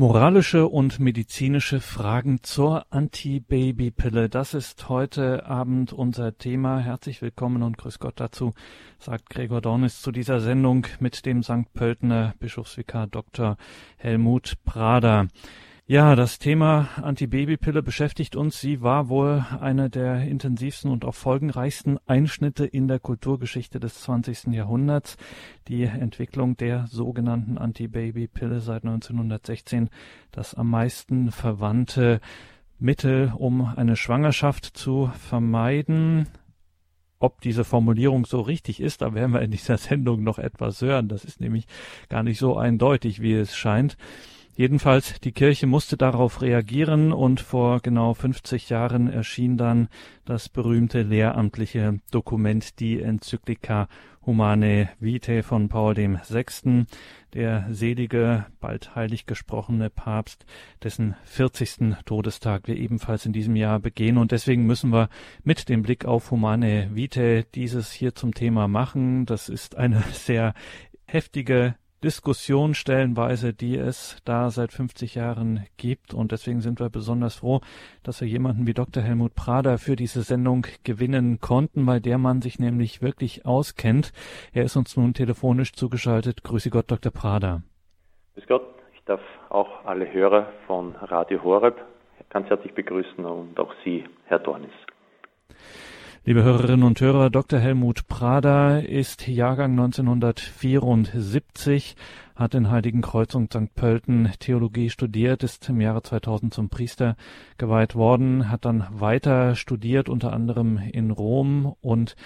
Moralische und medizinische Fragen zur Anti-Baby-Pille. Das ist heute Abend unser Thema. Herzlich willkommen und grüß Gott dazu, sagt Gregor Dornis zu dieser Sendung mit dem St. Pöltener Bischofsvikar Dr. Helmut Prader. Ja, das Thema Antibabypille beschäftigt uns. Sie war wohl eine der intensivsten und auch folgenreichsten Einschnitte in der Kulturgeschichte des 20. Jahrhunderts. Die Entwicklung der sogenannten Antibabypille seit 1916, das am meisten verwandte Mittel, um eine Schwangerschaft zu vermeiden. Ob diese Formulierung so richtig ist, da werden wir in dieser Sendung noch etwas hören. Das ist nämlich gar nicht so eindeutig, wie es scheint. Jedenfalls, die Kirche musste darauf reagieren und vor genau 50 Jahren erschien dann das berühmte lehramtliche Dokument, die Enzyklika Humane Vitae von Paul VI., der selige, bald heilig gesprochene Papst, dessen 40. Todestag wir ebenfalls in diesem Jahr begehen. Und deswegen müssen wir mit dem Blick auf Humane Vitae dieses hier zum Thema machen. Das ist eine sehr heftige Diskussion stellenweise, die es da seit 50 Jahren gibt. Und deswegen sind wir besonders froh, dass wir jemanden wie Dr. Helmut Prader für diese Sendung gewinnen konnten, weil der Mann sich nämlich wirklich auskennt. Er ist uns nun telefonisch zugeschaltet. Grüße Gott, Dr. Prader. Grüß Gott. Ich darf auch alle Hörer von Radio Horeb ganz herzlich begrüßen und auch Sie, Herr Dornis. Liebe Hörerinnen und Hörer, Dr. Helmut Prader ist Jahrgang 1974, hat in Heiligenkreuz und St. Pölten Theologie studiert, ist im Jahre 2000 zum Priester geweiht worden, hat dann weiter studiert, unter anderem in Rom und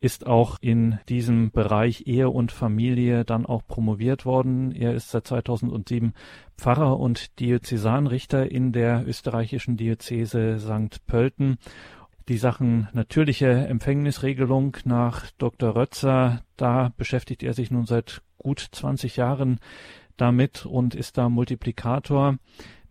ist auch in diesem Bereich Ehe und Familie dann auch promoviert worden. Er ist seit 2007 Pfarrer und Diözesanrichter in der österreichischen Diözese St. Pölten die Sachen natürliche Empfängnisregelung nach Dr. Rötzer, da beschäftigt er sich nun seit gut 20 Jahren damit und ist da Multiplikator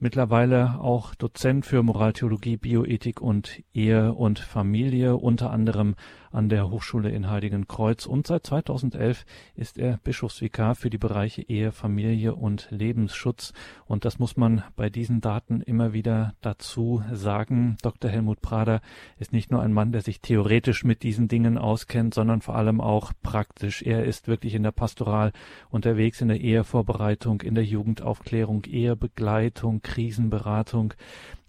mittlerweile auch Dozent für Moraltheologie, Bioethik und Ehe und Familie, unter anderem an der Hochschule in Heiligenkreuz. Und seit 2011 ist er Bischofsvikar für die Bereiche Ehe, Familie und Lebensschutz. Und das muss man bei diesen Daten immer wieder dazu sagen. Dr. Helmut Prader ist nicht nur ein Mann, der sich theoretisch mit diesen Dingen auskennt, sondern vor allem auch praktisch. Er ist wirklich in der Pastoral unterwegs, in der Ehevorbereitung, in der Jugendaufklärung, Ehebegleitung, Krisenberatung,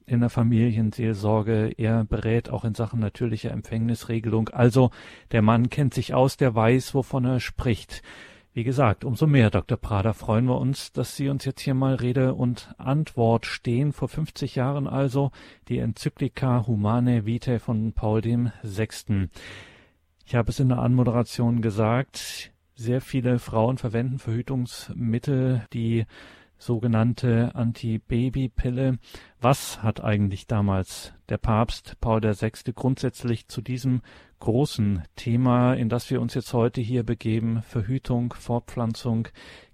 in der Familienseelsorge. Er berät auch in Sachen natürlicher Empfängnisregelung. Also der Mann kennt sich aus, der weiß, wovon er spricht. Wie gesagt, umso mehr, Dr. Prader, freuen wir uns, dass Sie uns jetzt hier mal Rede und Antwort stehen. Vor 50 Jahren also die Enzyklika Humane Vitae von Paul VI. Ich habe es in der Anmoderation gesagt, sehr viele Frauen verwenden Verhütungsmittel, die sogenannte Anti-Baby-Pille. Was hat eigentlich damals der Papst Paul VI. grundsätzlich zu diesem großen Thema, in das wir uns jetzt heute hier begeben, Verhütung, Fortpflanzung,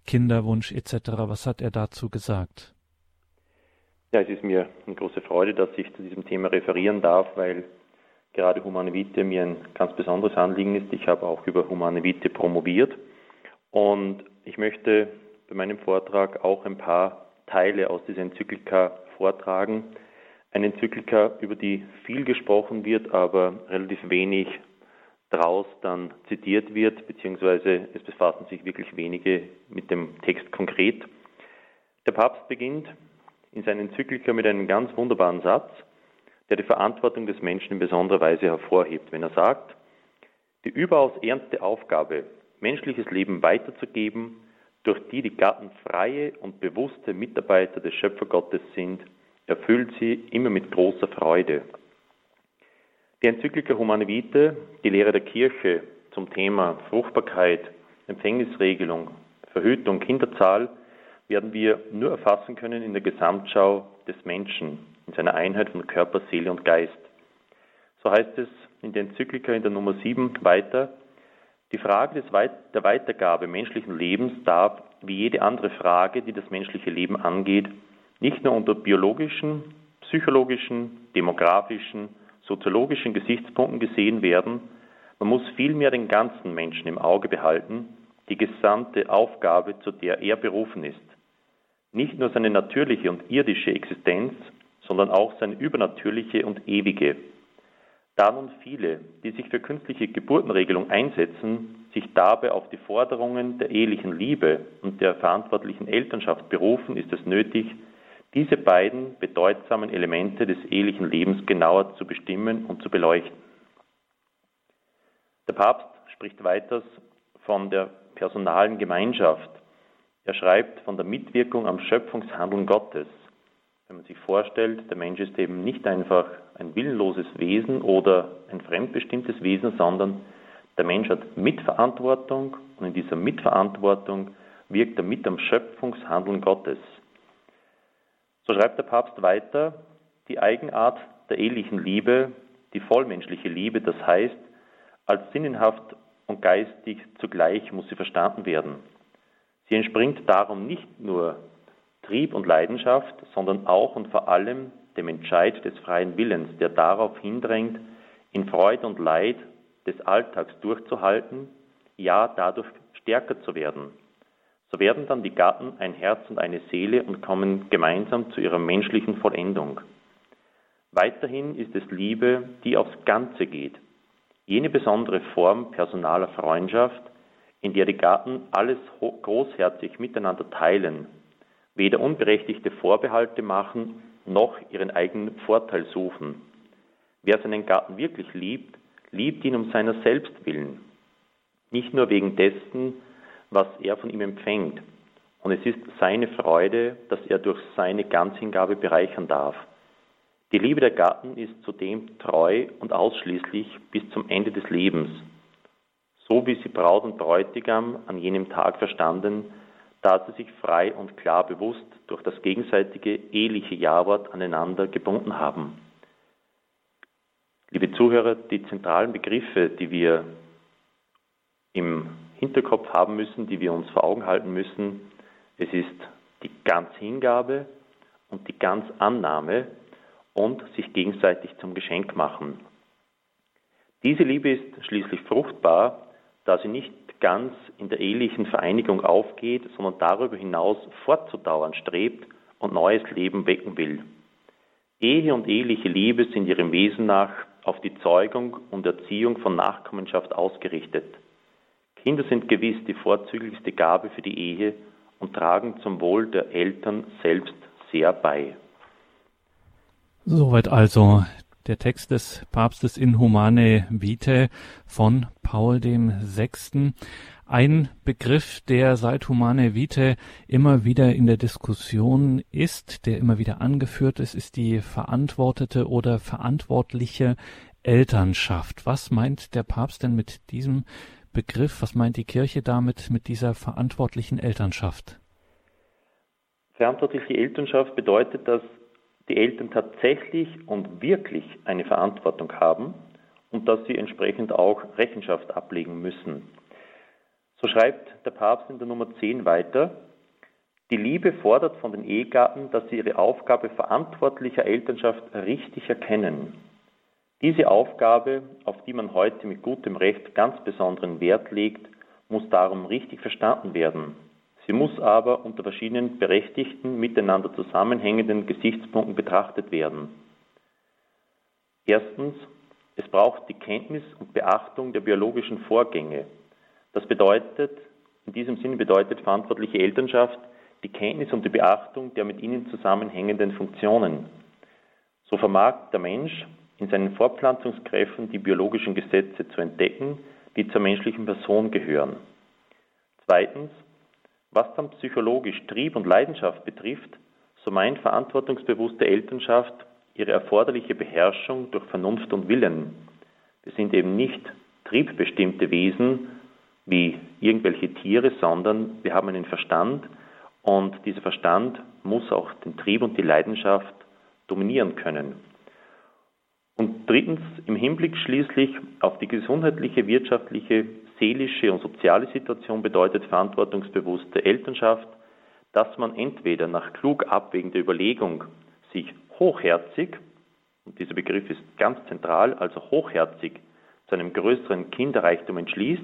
Kinderwunsch etc., was hat er dazu gesagt? Ja, es ist mir eine große Freude, dass ich zu diesem Thema referieren darf, weil gerade Humane Vitae mir ein ganz besonderes Anliegen ist. Ich habe auch über Humane Vitae promoviert und ich möchte bei meinem Vortrag auch ein paar Teile aus dieser Enzyklika vortragen. Eine Enzyklika, über die viel gesprochen wird, aber relativ wenig daraus dann zitiert wird, beziehungsweise es befassen sich wirklich wenige mit dem Text konkret. Der Papst beginnt in seiner Enzyklika mit einem ganz wunderbaren Satz, der die Verantwortung des Menschen in besonderer Weise hervorhebt, wenn er sagt, die überaus ernste Aufgabe, menschliches Leben weiterzugeben, durch die die Gatten freie und bewusste Mitarbeiter des Schöpfergottes sind, erfüllt sie immer mit großer Freude. Die Enzyklika Humane Vitae, die Lehre der Kirche zum Thema Fruchtbarkeit, Empfängnisregelung, Verhütung, Kinderzahl, werden wir nur erfassen können in der Gesamtschau des Menschen, in seiner Einheit von Körper, Seele und Geist. So heißt es in der Enzyklika in der Nummer 7 weiter, die Frage der Weitergabe menschlichen Lebens darf, wie jede andere Frage, die das menschliche Leben angeht, nicht nur unter biologischen, psychologischen, demografischen, soziologischen Gesichtspunkten gesehen werden, man muss vielmehr den ganzen Menschen im Auge behalten, die gesamte Aufgabe, zu der er berufen ist. Nicht nur seine natürliche und irdische Existenz, sondern auch seine übernatürliche und ewige. Da nun viele, die sich für künstliche Geburtenregelung einsetzen, sich dabei auf die Forderungen der ehelichen Liebe und der verantwortlichen Elternschaft berufen, ist es nötig, diese beiden bedeutsamen Elemente des ehelichen Lebens genauer zu bestimmen und zu beleuchten. Der Papst spricht weiters von der personalen Gemeinschaft. Er schreibt von der Mitwirkung am Schöpfungshandeln Gottes. Wenn man sich vorstellt, der Mensch ist eben nicht einfach ein willenloses Wesen oder ein fremdbestimmtes Wesen, sondern der Mensch hat Mitverantwortung und in dieser Mitverantwortung wirkt er mit am Schöpfungshandeln Gottes. So schreibt der Papst weiter, die Eigenart der ehelichen Liebe, die vollmenschliche Liebe, das heißt, als sinnenhaft und geistig zugleich muss sie verstanden werden. Sie entspringt darum nicht nur Trieb und Leidenschaft, sondern auch und vor allem dem Entscheid des freien Willens, der darauf hindrängt, in Freude und Leid des Alltags durchzuhalten, ja dadurch stärker zu werden. So werden dann die Gatten ein Herz und eine Seele und kommen gemeinsam zu ihrer menschlichen Vollendung. Weiterhin ist es Liebe, die aufs Ganze geht. Jene besondere Form personaler Freundschaft, in der die Gatten alles großherzig miteinander teilen, weder unberechtigte Vorbehalte machen, noch ihren eigenen Vorteil suchen. Wer seinen Gatten wirklich liebt, liebt ihn um seiner selbst willen, nicht nur wegen dessen, was er von ihm empfängt. Und es ist seine Freude, dass er durch seine Ganzhingabe bereichern darf. Die Liebe der Gatten ist zudem treu und ausschließlich bis zum Ende des Lebens, so wie sie Braut und Bräutigam an jenem Tag verstanden, da sie sich frei und klar bewusst durch das gegenseitige eheliche Jawort aneinander gebunden haben. Liebe Zuhörer, die zentralen Begriffe, die wir im Hinterkopf haben müssen, die wir uns vor Augen halten müssen, es ist die Ganzhingabe und die Ganzannahme und sich gegenseitig zum Geschenk machen. Diese Liebe ist schließlich fruchtbar, da sie nicht ganz in der ehelichen Vereinigung aufgeht, sondern darüber hinaus fortzudauern strebt und neues Leben wecken will. Ehe und eheliche Liebe sind ihrem Wesen nach auf die Zeugung und Erziehung von Nachkommenschaft ausgerichtet. Kinder sind gewiss die vorzüglichste Gabe für die Ehe und tragen zum Wohl der Eltern selbst sehr bei. Soweit also der Text des Papstes in Humane Vitae von Paul dem Sechsten. Ein Begriff, der seit Humane Vitae immer wieder in der Diskussion ist, der immer wieder angeführt ist, ist die verantwortete oder verantwortliche Elternschaft. Was meint der Papst denn mit diesem Begriff? Was meint die Kirche damit mit dieser verantwortlichen Elternschaft? Verantwortliche Elternschaft bedeutet, dass die Eltern tatsächlich und wirklich eine Verantwortung haben und dass sie entsprechend auch Rechenschaft ablegen müssen. So schreibt der Papst in der Nummer 10 weiter, die Liebe fordert von den Ehegatten, dass sie ihre Aufgabe verantwortlicher Elternschaft richtig erkennen. Diese Aufgabe, auf die man heute mit gutem Recht ganz besonderen Wert legt, muss darum richtig verstanden werden. Sie muss aber unter verschiedenen berechtigten, miteinander zusammenhängenden Gesichtspunkten betrachtet werden. Erstens, es braucht die Kenntnis und Beachtung der biologischen Vorgänge. Das bedeutet, in diesem Sinne bedeutet verantwortliche Elternschaft die Kenntnis und die Beachtung der mit ihnen zusammenhängenden Funktionen. So vermag der Mensch in seinen Fortpflanzungskräften die biologischen Gesetze zu entdecken, die zur menschlichen Person gehören. Zweitens, was dann psychologisch Trieb und Leidenschaft betrifft, so meint verantwortungsbewusste Elternschaft ihre erforderliche Beherrschung durch Vernunft und Willen. Wir sind eben nicht triebbestimmte Wesen wie irgendwelche Tiere, sondern wir haben einen Verstand und dieser Verstand muss auch den Trieb und die Leidenschaft dominieren können. Und drittens, im Hinblick schließlich auf die gesundheitliche, wirtschaftliche, seelische und soziale Situation bedeutet verantwortungsbewusste Elternschaft, dass man entweder nach klug abwägender Überlegung sich hochherzig, und dieser Begriff ist ganz zentral, also hochherzig zu einem größeren Kinderreichtum entschließt,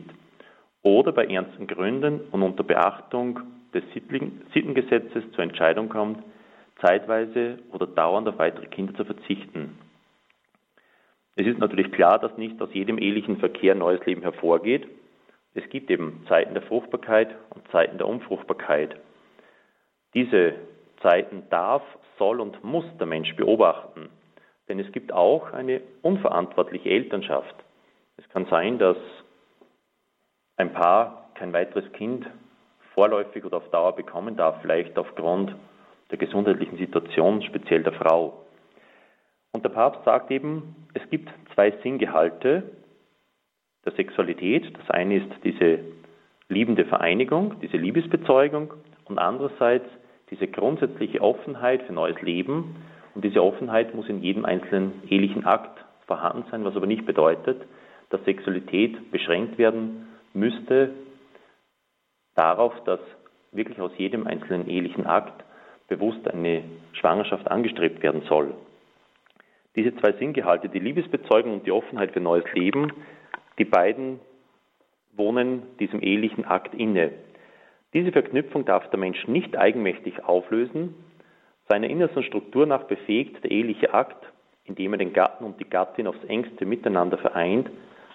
oder bei ernsten Gründen und unter Beachtung des Sittengesetzes zur Entscheidung kommt, zeitweise oder dauernd auf weitere Kinder zu verzichten. Es ist natürlich klar, dass nicht aus jedem ehelichen Verkehr neues Leben hervorgeht. Es gibt eben Zeiten der Fruchtbarkeit und Zeiten der Unfruchtbarkeit. Diese Zeiten darf, soll und muss der Mensch beobachten. Denn es gibt auch eine unverantwortliche Elternschaft. Es kann sein, dass ein Paar kein weiteres Kind vorläufig oder auf Dauer bekommen darf, vielleicht aufgrund der gesundheitlichen Situation, speziell der Frau. Und der Papst sagt eben, es gibt zwei Sinngehalte der Sexualität. Das eine ist diese liebende Vereinigung, diese Liebesbezeugung und andererseits diese grundsätzliche Offenheit für neues Leben. Und diese Offenheit muss in jedem einzelnen ehelichen Akt vorhanden sein, was aber nicht bedeutet, dass Sexualität beschränkt werden müsste darauf, dass wirklich aus jedem einzelnen ehelichen Akt bewusst eine Schwangerschaft angestrebt werden soll. Diese zwei Sinngehalte, die Liebesbezeugung und die Offenheit für neues Leben, die beiden wohnen diesem ehelichen Akt inne. Diese Verknüpfung darf der Mensch nicht eigenmächtig auflösen. Seiner innersten Struktur nach befähigt der eheliche Akt, indem er den Gatten und die Gattin aufs engste miteinander vereint,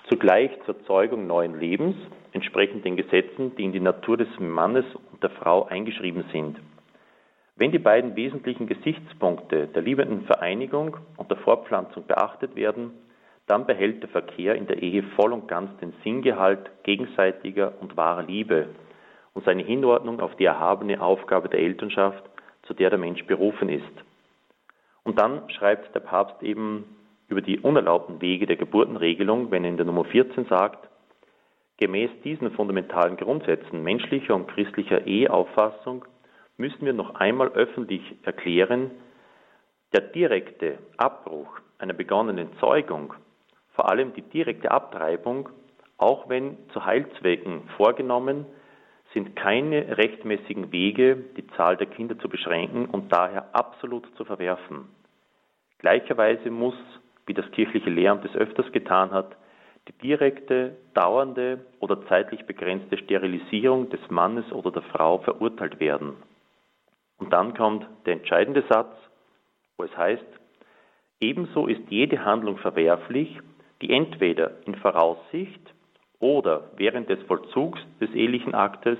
zugleich zur Zeugung neuen Lebens, entsprechend den Gesetzen, die in die Natur des Mannes und der Frau eingeschrieben sind. Wenn die beiden wesentlichen Gesichtspunkte der liebenden Vereinigung und der Fortpflanzung beachtet werden, dann behält der Verkehr in der Ehe voll und ganz den Sinngehalt gegenseitiger und wahrer Liebe und seine Hinordnung auf die erhabene Aufgabe der Elternschaft, zu der der Mensch berufen ist. Und dann schreibt der Papst eben über die unerlaubten Wege der Geburtenregelung, wenn er in der Nummer 14 sagt, gemäß diesen fundamentalen Grundsätzen menschlicher und christlicher Eheauffassung müssen wir noch einmal öffentlich erklären, der direkte Abbruch einer begonnenen Zeugung, vor allem die direkte Abtreibung, auch wenn zu Heilzwecken vorgenommen, sind keine rechtmäßigen Wege, die Zahl der Kinder zu beschränken und daher absolut zu verwerfen. Gleicherweise muss, wie das kirchliche Lehramt es öfters getan hat, die direkte, dauernde oder zeitlich begrenzte Sterilisierung des Mannes oder der Frau verurteilt werden. Und dann kommt der entscheidende Satz, wo es heißt, ebenso ist jede Handlung verwerflich, die entweder in Voraussicht oder während des Vollzugs des ehelichen Aktes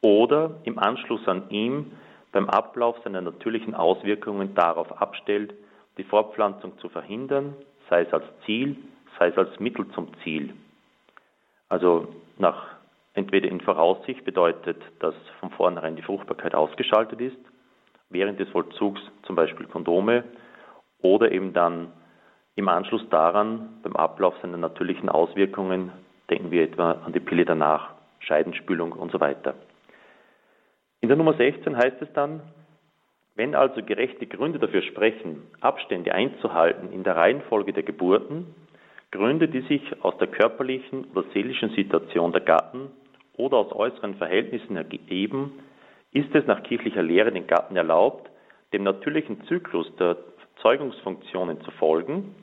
oder im Anschluss an ihm beim Ablauf seiner natürlichen Auswirkungen darauf abstellt, die Fortpflanzung zu verhindern, sei es als Ziel, sei es als Mittel zum Ziel. Also nach Entweder in Voraussicht bedeutet, dass von vornherein die Fruchtbarkeit ausgeschaltet ist, während des Vollzugs zum Beispiel Kondome oder eben dann im Anschluss daran, beim Ablauf seiner natürlichen Auswirkungen, denken wir etwa an die Pille danach, Scheidenspülung und so weiter. In der Nummer 16 heißt es dann, wenn also gerechte Gründe dafür sprechen, Abstände einzuhalten in der Reihenfolge der Geburten, Gründe, die sich aus der körperlichen oder seelischen Situation der Gatten oder aus äußeren Verhältnissen ergeben, ist es nach kirchlicher Lehre den Gatten erlaubt, dem natürlichen Zyklus der Zeugungsfunktionen zu folgen,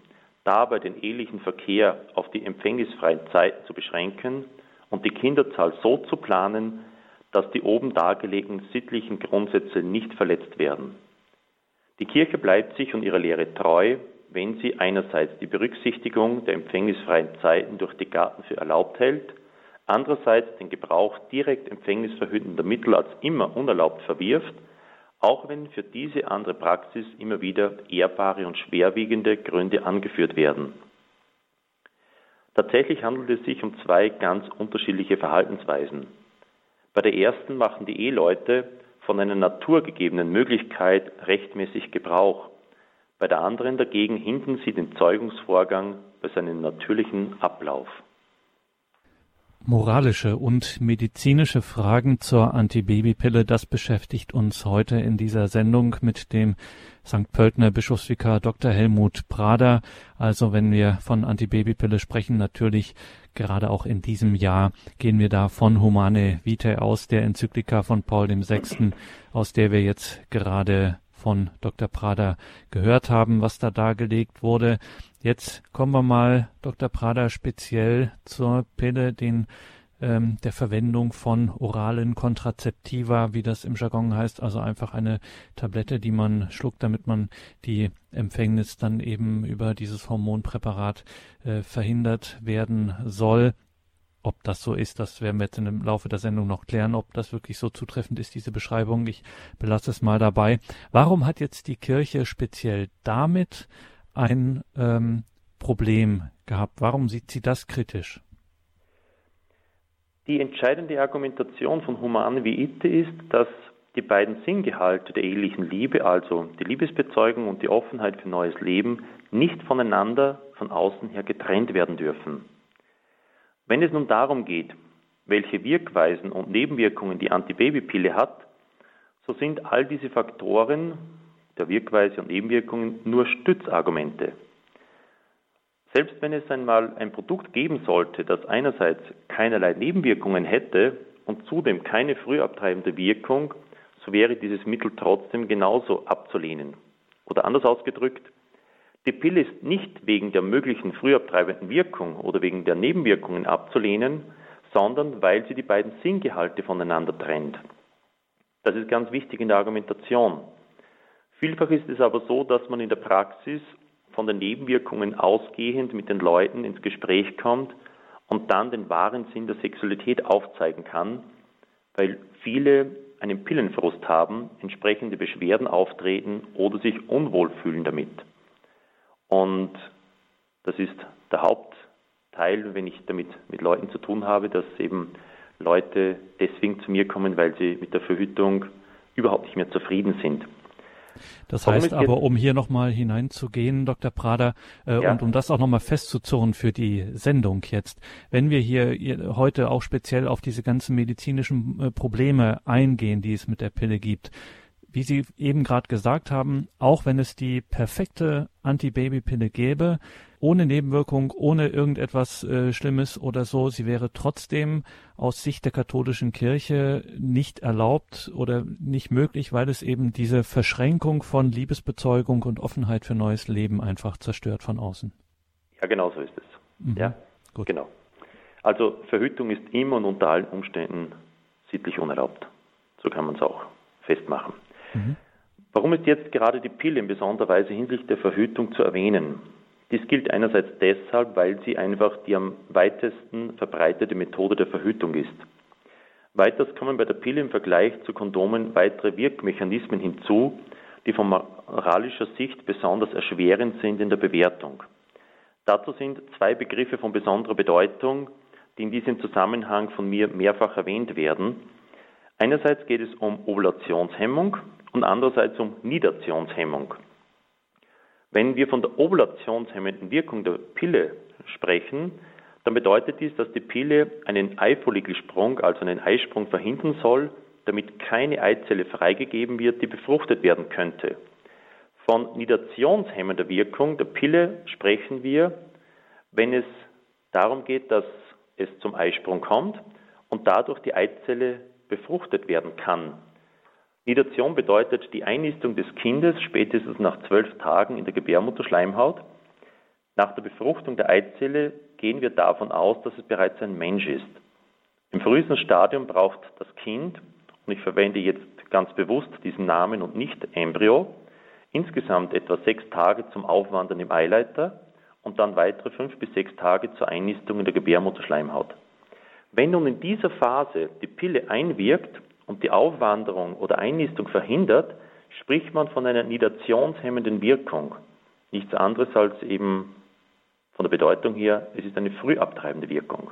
dabei den ehelichen Verkehr auf die empfängnisfreien Zeiten zu beschränken und die Kinderzahl so zu planen, dass die oben dargelegten sittlichen Grundsätze nicht verletzt werden. Die Kirche bleibt sich und ihrer Lehre treu, wenn sie einerseits die Berücksichtigung der empfängnisfreien Zeiten durch die Gatten für erlaubt hält andererseits den Gebrauch direkt empfängnisverhütender Mittel als immer unerlaubt verwirft, auch wenn für diese andere Praxis immer wieder ehrbare und schwerwiegende Gründe angeführt werden. Tatsächlich handelt es sich um zwei ganz unterschiedliche Verhaltensweisen. Bei der ersten machen die Eheleute von einer naturgegebenen Möglichkeit rechtmäßig Gebrauch. Bei der anderen dagegen hindern sie den Zeugungsvorgang bei seinem natürlichen Ablauf. Moralische und medizinische Fragen zur Antibabypille, das beschäftigt uns heute in dieser Sendung mit dem St. Pöltener Bischofsvikar Dr. Helmut Prader. Also wenn wir von Antibabypille sprechen, natürlich gerade auch in diesem Jahr gehen wir da von Humane Vitae aus, der Enzyklika von Paul VI., aus der wir jetzt gerade von Dr. Prader gehört haben, was da dargelegt wurde. Jetzt kommen wir mal, Dr. Prader, speziell zur Pille, den ähm, der Verwendung von oralen Kontrazeptiva, wie das im Jargon heißt, also einfach eine Tablette, die man schluckt, damit man die Empfängnis dann eben über dieses Hormonpräparat äh, verhindert werden soll. Ob das so ist, das werden wir jetzt im Laufe der Sendung noch klären, ob das wirklich so zutreffend ist, diese Beschreibung. Ich belasse es mal dabei. Warum hat jetzt die Kirche speziell damit ein ähm, Problem gehabt? Warum sieht sie das kritisch? Die entscheidende Argumentation von Humane Vitae ist, dass die beiden Sinngehalte der ehelichen Liebe, also die Liebesbezeugung und die Offenheit für neues Leben, nicht voneinander von außen her getrennt werden dürfen. Wenn es nun darum geht, welche Wirkweisen und Nebenwirkungen die Antibabypille hat, so sind all diese Faktoren der Wirkweise und Nebenwirkungen nur Stützargumente. Selbst wenn es einmal ein Produkt geben sollte, das einerseits keinerlei Nebenwirkungen hätte und zudem keine frühabtreibende Wirkung, so wäre dieses Mittel trotzdem genauso abzulehnen. Oder anders ausgedrückt, die Pille ist nicht wegen der möglichen frühabtreibenden Wirkung oder wegen der Nebenwirkungen abzulehnen, sondern weil sie die beiden Sinngehalte voneinander trennt. Das ist ganz wichtig in der Argumentation. Vielfach ist es aber so, dass man in der Praxis von den Nebenwirkungen ausgehend mit den Leuten ins Gespräch kommt und dann den wahren Sinn der Sexualität aufzeigen kann, weil viele einen Pillenfrust haben, entsprechende Beschwerden auftreten oder sich unwohl fühlen damit. Und das ist der Hauptteil, wenn ich damit mit Leuten zu tun habe, dass eben Leute deswegen zu mir kommen, weil sie mit der Verhütung überhaupt nicht mehr zufrieden sind. Das heißt aber, um hier nochmal hineinzugehen, Dr. Prader, äh, ja. und um das auch nochmal festzuzurren für die Sendung jetzt, wenn wir hier heute auch speziell auf diese ganzen medizinischen äh, Probleme eingehen, die es mit der Pille gibt, wie Sie eben gerade gesagt haben, auch wenn es die perfekte Anti-Baby-Pille gäbe, ohne Nebenwirkung, ohne irgendetwas äh, Schlimmes oder so, sie wäre trotzdem aus Sicht der katholischen Kirche nicht erlaubt oder nicht möglich, weil es eben diese Verschränkung von Liebesbezeugung und Offenheit für neues Leben einfach zerstört von außen. Ja, genau so ist es. Mhm. Ja, gut. Genau. Also Verhütung ist immer und unter allen Umständen sittlich unerlaubt. So kann man es auch festmachen. Mhm. Warum ist jetzt gerade die Pille in besonderer Weise hinsichtlich der Verhütung zu erwähnen? Dies gilt einerseits deshalb, weil sie einfach die am weitesten verbreitete Methode der Verhütung ist. Weiters kommen bei der Pille im Vergleich zu Kondomen weitere Wirkmechanismen hinzu, die von moralischer Sicht besonders erschwerend sind in der Bewertung. Dazu sind zwei Begriffe von besonderer Bedeutung, die in diesem Zusammenhang von mir mehrfach erwähnt werden. Einerseits geht es um Ovulationshemmung und andererseits um Nidationshemmung. Wenn wir von der ovulationshemmenden Wirkung der Pille sprechen, dann bedeutet dies, dass die Pille einen Eifollikelsprung, also einen Eisprung verhindern soll, damit keine Eizelle freigegeben wird, die befruchtet werden könnte. Von nidationshemmender Wirkung der Pille sprechen wir, wenn es darum geht, dass es zum Eisprung kommt und dadurch die Eizelle befruchtet werden kann. Nidation bedeutet die Einnistung des Kindes spätestens nach zwölf Tagen in der Gebärmutterschleimhaut. Nach der Befruchtung der Eizelle gehen wir davon aus, dass es bereits ein Mensch ist. Im frühesten Stadium braucht das Kind, und ich verwende jetzt ganz bewusst diesen Namen und nicht Embryo, insgesamt etwa sechs Tage zum Aufwandern im Eileiter und dann weitere fünf bis sechs Tage zur Einnistung in der Gebärmutterschleimhaut. Wenn nun in dieser Phase die Pille einwirkt, und die Aufwanderung oder Einnistung verhindert, spricht man von einer nidationshemmenden Wirkung. Nichts anderes als eben von der Bedeutung her, es ist eine frühabtreibende Wirkung.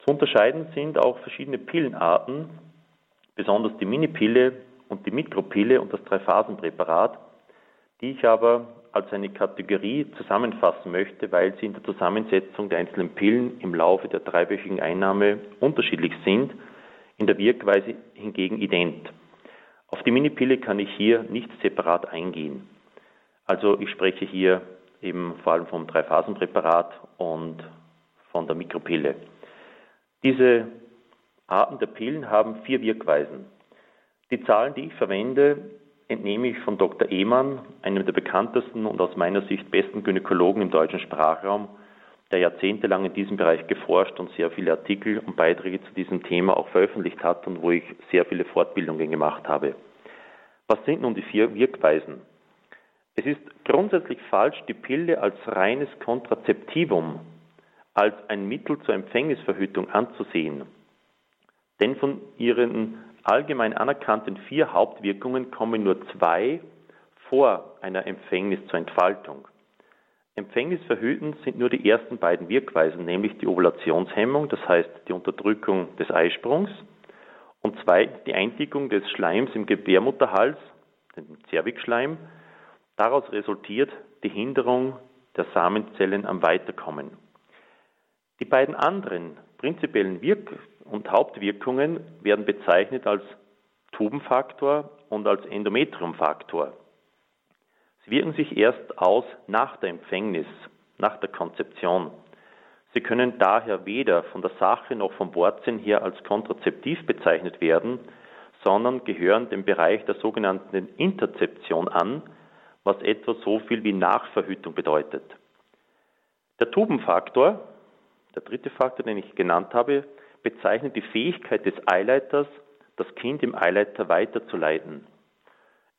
Zu unterscheiden sind auch verschiedene Pillenarten, besonders die Minipille und die Mikropille und das Dreiphasenpräparat, die ich aber als eine Kategorie zusammenfassen möchte, weil sie in der Zusammensetzung der einzelnen Pillen im Laufe der dreiwöchigen Einnahme unterschiedlich sind in der Wirkweise hingegen ident. Auf die Minipille kann ich hier nicht separat eingehen. Also ich spreche hier eben vor allem vom Dreiphasenpräparat und von der Mikropille. Diese Arten der Pillen haben vier Wirkweisen. Die Zahlen, die ich verwende, entnehme ich von Dr. Ehmann, einem der bekanntesten und aus meiner Sicht besten Gynäkologen im deutschen Sprachraum, der jahrzehntelang in diesem Bereich geforscht und sehr viele Artikel und Beiträge zu diesem Thema auch veröffentlicht hat und wo ich sehr viele Fortbildungen gemacht habe. Was sind nun die vier Wirkweisen? Es ist grundsätzlich falsch, die Pille als reines Kontrazeptivum, als ein Mittel zur Empfängnisverhütung anzusehen. Denn von ihren allgemein anerkannten vier Hauptwirkungen kommen nur zwei vor einer Empfängnis zur Entfaltung. Empfängnisverhütend sind nur die ersten beiden Wirkweisen, nämlich die Ovulationshemmung, das heißt die Unterdrückung des Eisprungs, und zweitens die Eindickung des Schleims im Gebärmutterhals, dem Zervixschleim. Daraus resultiert die Hinderung der Samenzellen am Weiterkommen. Die beiden anderen prinzipiellen Wirk- und Hauptwirkungen werden bezeichnet als Tubenfaktor und als Endometriumfaktor. Sie wirken sich erst aus nach der Empfängnis, nach der Konzeption. Sie können daher weder von der Sache noch vom Wortsinn her als kontrazeptiv bezeichnet werden, sondern gehören dem Bereich der sogenannten Interzeption an, was etwa so viel wie Nachverhütung bedeutet. Der Tubenfaktor, der dritte Faktor, den ich genannt habe, bezeichnet die Fähigkeit des Eileiters, das Kind im Eileiter weiterzuleiten.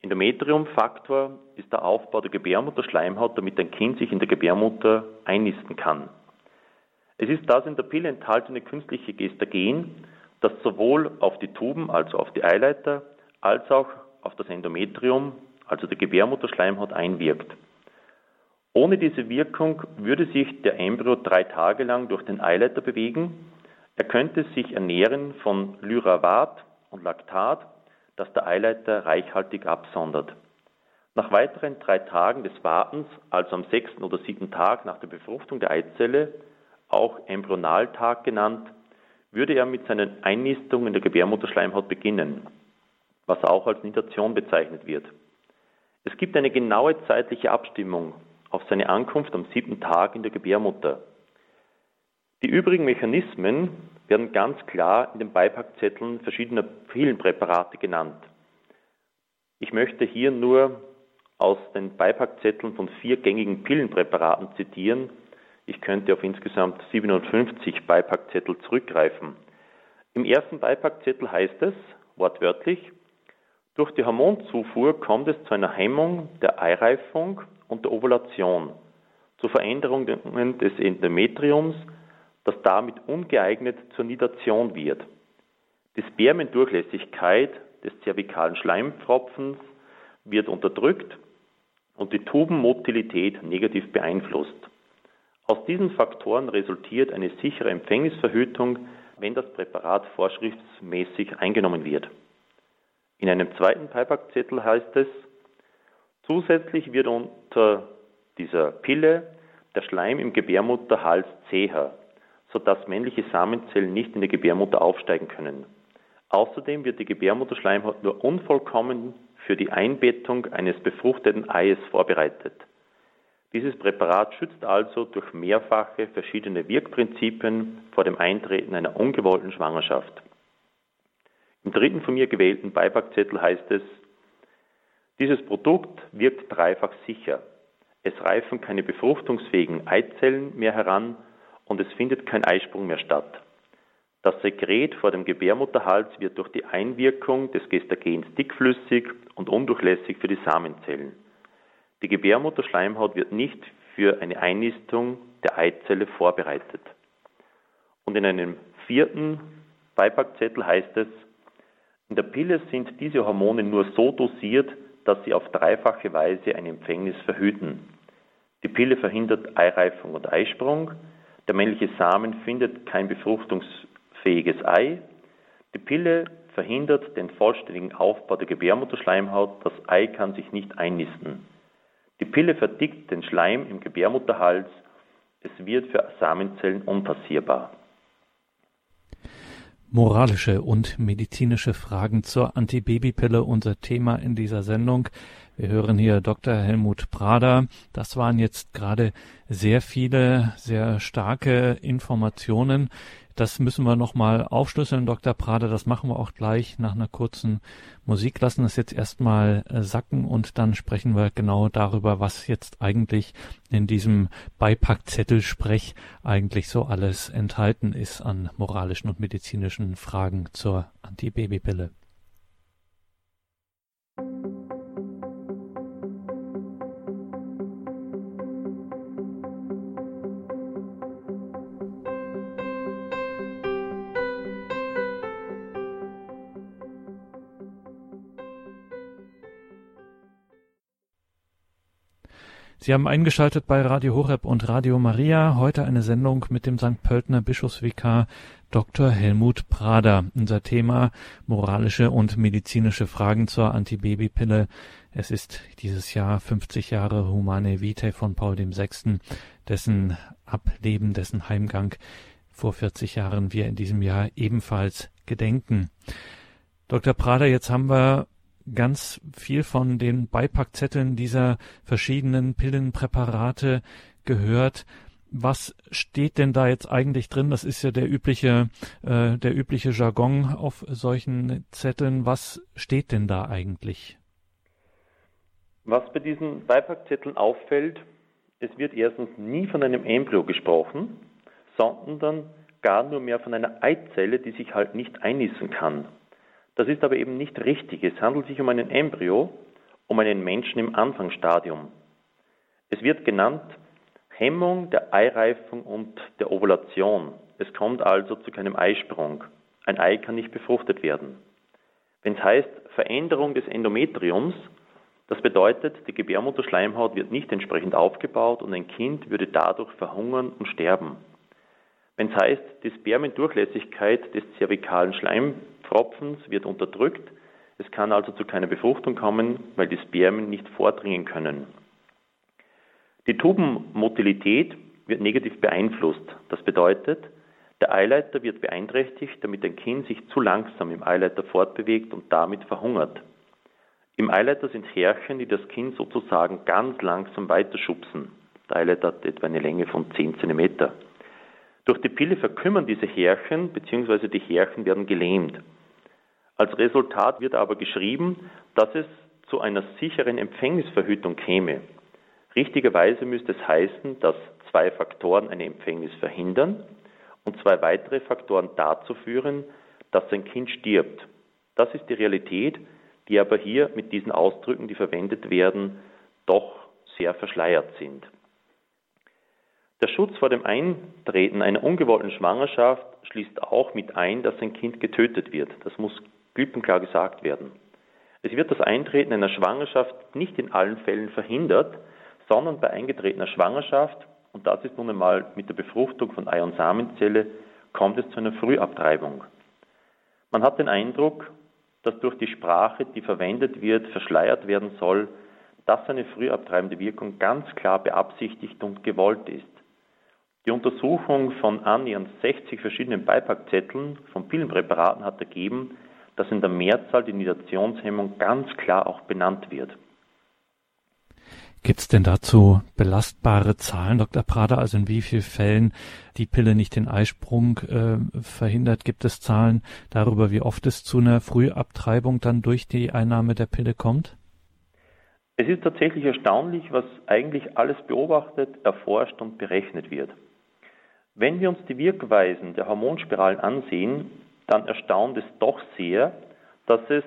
Endometriumfaktor ist der Aufbau der Gebärmutterschleimhaut, damit ein Kind sich in der Gebärmutter einnisten kann. Es ist das in der Pille enthaltene künstliche Gestagen, das sowohl auf die Tuben, also auf die Eileiter, als auch auf das Endometrium, also die Gebärmutterschleimhaut, einwirkt. Ohne diese Wirkung würde sich der Embryo drei Tage lang durch den Eileiter bewegen. Er könnte sich ernähren von Lyravat und Laktat das der Eileiter reichhaltig absondert. Nach weiteren drei Tagen des Wartens, also am sechsten oder siebten Tag nach der Befruchtung der Eizelle, auch Embryonaltag genannt, würde er mit seinen Einnistungen in der Gebärmutterschleimhaut beginnen, was auch als Nitation bezeichnet wird. Es gibt eine genaue zeitliche Abstimmung auf seine Ankunft am siebten Tag in der Gebärmutter. Die übrigen Mechanismen werden ganz klar in den Beipackzetteln verschiedener Pillenpräparate genannt. Ich möchte hier nur aus den Beipackzetteln von vier gängigen Pillenpräparaten zitieren. Ich könnte auf insgesamt 57 Beipackzettel zurückgreifen. Im ersten Beipackzettel heißt es, wortwörtlich, durch die Hormonzufuhr kommt es zu einer Hemmung der Eireifung und der Ovulation, zu Veränderungen des Endometriums, das damit ungeeignet zur Nidation wird. Die Spermiendurchlässigkeit des zervikalen Schleimpfropfens wird unterdrückt und die Tubenmotilität negativ beeinflusst. Aus diesen Faktoren resultiert eine sichere Empfängnisverhütung, wenn das Präparat vorschriftsmäßig eingenommen wird. In einem zweiten Beipackzettel heißt es, zusätzlich wird unter dieser Pille der Schleim im Gebärmutterhals zäher sodass männliche Samenzellen nicht in der Gebärmutter aufsteigen können. Außerdem wird die Gebärmutterschleimhaut nur unvollkommen für die Einbettung eines befruchteten Eies vorbereitet. Dieses Präparat schützt also durch mehrfache verschiedene Wirkprinzipien vor dem Eintreten einer ungewollten Schwangerschaft. Im dritten von mir gewählten Beipackzettel heißt es, dieses Produkt wirkt dreifach sicher. Es reifen keine befruchtungsfähigen Eizellen mehr heran und es findet kein Eisprung mehr statt. Das Sekret vor dem Gebärmutterhals wird durch die Einwirkung des Gestagens dickflüssig und undurchlässig für die Samenzellen. Die Gebärmutterschleimhaut wird nicht für eine Einnistung der Eizelle vorbereitet. Und in einem vierten Beipackzettel heißt es, in der Pille sind diese Hormone nur so dosiert, dass sie auf dreifache Weise ein Empfängnis verhüten. Die Pille verhindert Eireifung und Eisprung, der männliche Samen findet kein befruchtungsfähiges Ei. Die Pille verhindert den vollständigen Aufbau der Gebärmutterschleimhaut. Das Ei kann sich nicht einnisten. Die Pille verdickt den Schleim im Gebärmutterhals. Es wird für Samenzellen unpassierbar. Moralische und medizinische Fragen zur Antibabypille, unser Thema in dieser Sendung. Wir hören hier Dr. Helmut Prader. Das waren jetzt gerade sehr viele, sehr starke Informationen, Das müssen wir nochmal aufschlüsseln, Dr. Prader. Das machen wir auch gleich nach einer kurzen Musik. Lassen das jetzt erstmal äh, sacken und dann sprechen wir genau darüber, was jetzt eigentlich in diesem Beipackzettelsprech eigentlich so alles enthalten ist an moralischen und medizinischen Fragen zur Antibabypille. Sie haben eingeschaltet bei Radio Horeb und Radio Maria. Heute eine Sendung mit dem St. Pöltener Bischofsvikar Dr. Helmut Prader. Unser Thema moralische und medizinische Fragen zur Antibabypille. Es ist dieses Jahr 50 Jahre Humane Vitae von Paul VI., dessen Ableben, dessen Heimgang vor 40 Jahren wir in diesem Jahr ebenfalls gedenken. Dr. Prader, jetzt haben wir ganz viel von den Beipackzetteln dieser verschiedenen Pillenpräparate gehört. Was steht denn da jetzt eigentlich drin? Das ist ja der übliche, äh, der übliche Jargon auf solchen Zetteln. Was steht denn da eigentlich? Was bei diesen Beipackzetteln auffällt, es wird erstens nie von einem Embryo gesprochen, sondern gar nur mehr von einer Eizelle, die sich halt nicht einnissen kann. Das ist aber eben nicht richtig. Es handelt sich um einen Embryo, um einen Menschen im Anfangsstadium. Es wird genannt Hemmung der Eireifung und der Ovulation. Es kommt also zu keinem Eisprung. Ein Ei kann nicht befruchtet werden. Wenn es heißt Veränderung des Endometriums, das bedeutet, die Gebärmutterschleimhaut wird nicht entsprechend aufgebaut und ein Kind würde dadurch verhungern und sterben. Wenn es heißt, die Spermiendurchlässigkeit des zervikalen Schleim Tropfens wird unterdrückt. Es kann also zu keiner Befruchtung kommen, weil die Spermien nicht vordringen können. Die Tubenmotilität wird negativ beeinflusst. Das bedeutet, der Eileiter wird beeinträchtigt, damit ein Kind sich zu langsam im Eileiter fortbewegt und damit verhungert. Im Eileiter sind Härchen, die das Kind sozusagen ganz langsam weiterschubsen. Der Eileiter hat etwa eine Länge von 10 cm. Durch die Pille verkümmern diese Härchen bzw. die Härchen werden gelähmt. Als Resultat wird aber geschrieben, dass es zu einer sicheren Empfängnisverhütung käme. Richtigerweise müsste es heißen, dass zwei Faktoren eine Empfängnis verhindern und zwei weitere Faktoren dazu führen, dass ein Kind stirbt. Das ist die Realität, die aber hier mit diesen Ausdrücken, die verwendet werden, doch sehr verschleiert sind. Der Schutz vor dem Eintreten einer ungewollten Schwangerschaft schließt auch mit ein, dass ein Kind getötet wird. Das muss klipp gesagt werden. Es wird das Eintreten einer Schwangerschaft nicht in allen Fällen verhindert, sondern bei eingetretener Schwangerschaft, und das ist nun einmal mit der Befruchtung von Ei- und Samenzelle, kommt es zu einer Frühabtreibung. Man hat den Eindruck, dass durch die Sprache, die verwendet wird, verschleiert werden soll, dass eine frühabtreibende Wirkung ganz klar beabsichtigt und gewollt ist. Die Untersuchung von annähernd 60 verschiedenen Beipackzetteln von Pillenpräparaten hat ergeben, dass in der Mehrzahl die Nidationshemmung ganz klar auch benannt wird. Gibt es denn dazu belastbare Zahlen, Dr. Prader? Also in wie vielen Fällen die Pille nicht den Eisprung äh, verhindert? Gibt es Zahlen darüber, wie oft es zu einer Frühabtreibung dann durch die Einnahme der Pille kommt? Es ist tatsächlich erstaunlich, was eigentlich alles beobachtet, erforscht und berechnet wird. Wenn wir uns die Wirkweisen der Hormonspiralen ansehen, dann erstaunt es doch sehr, dass es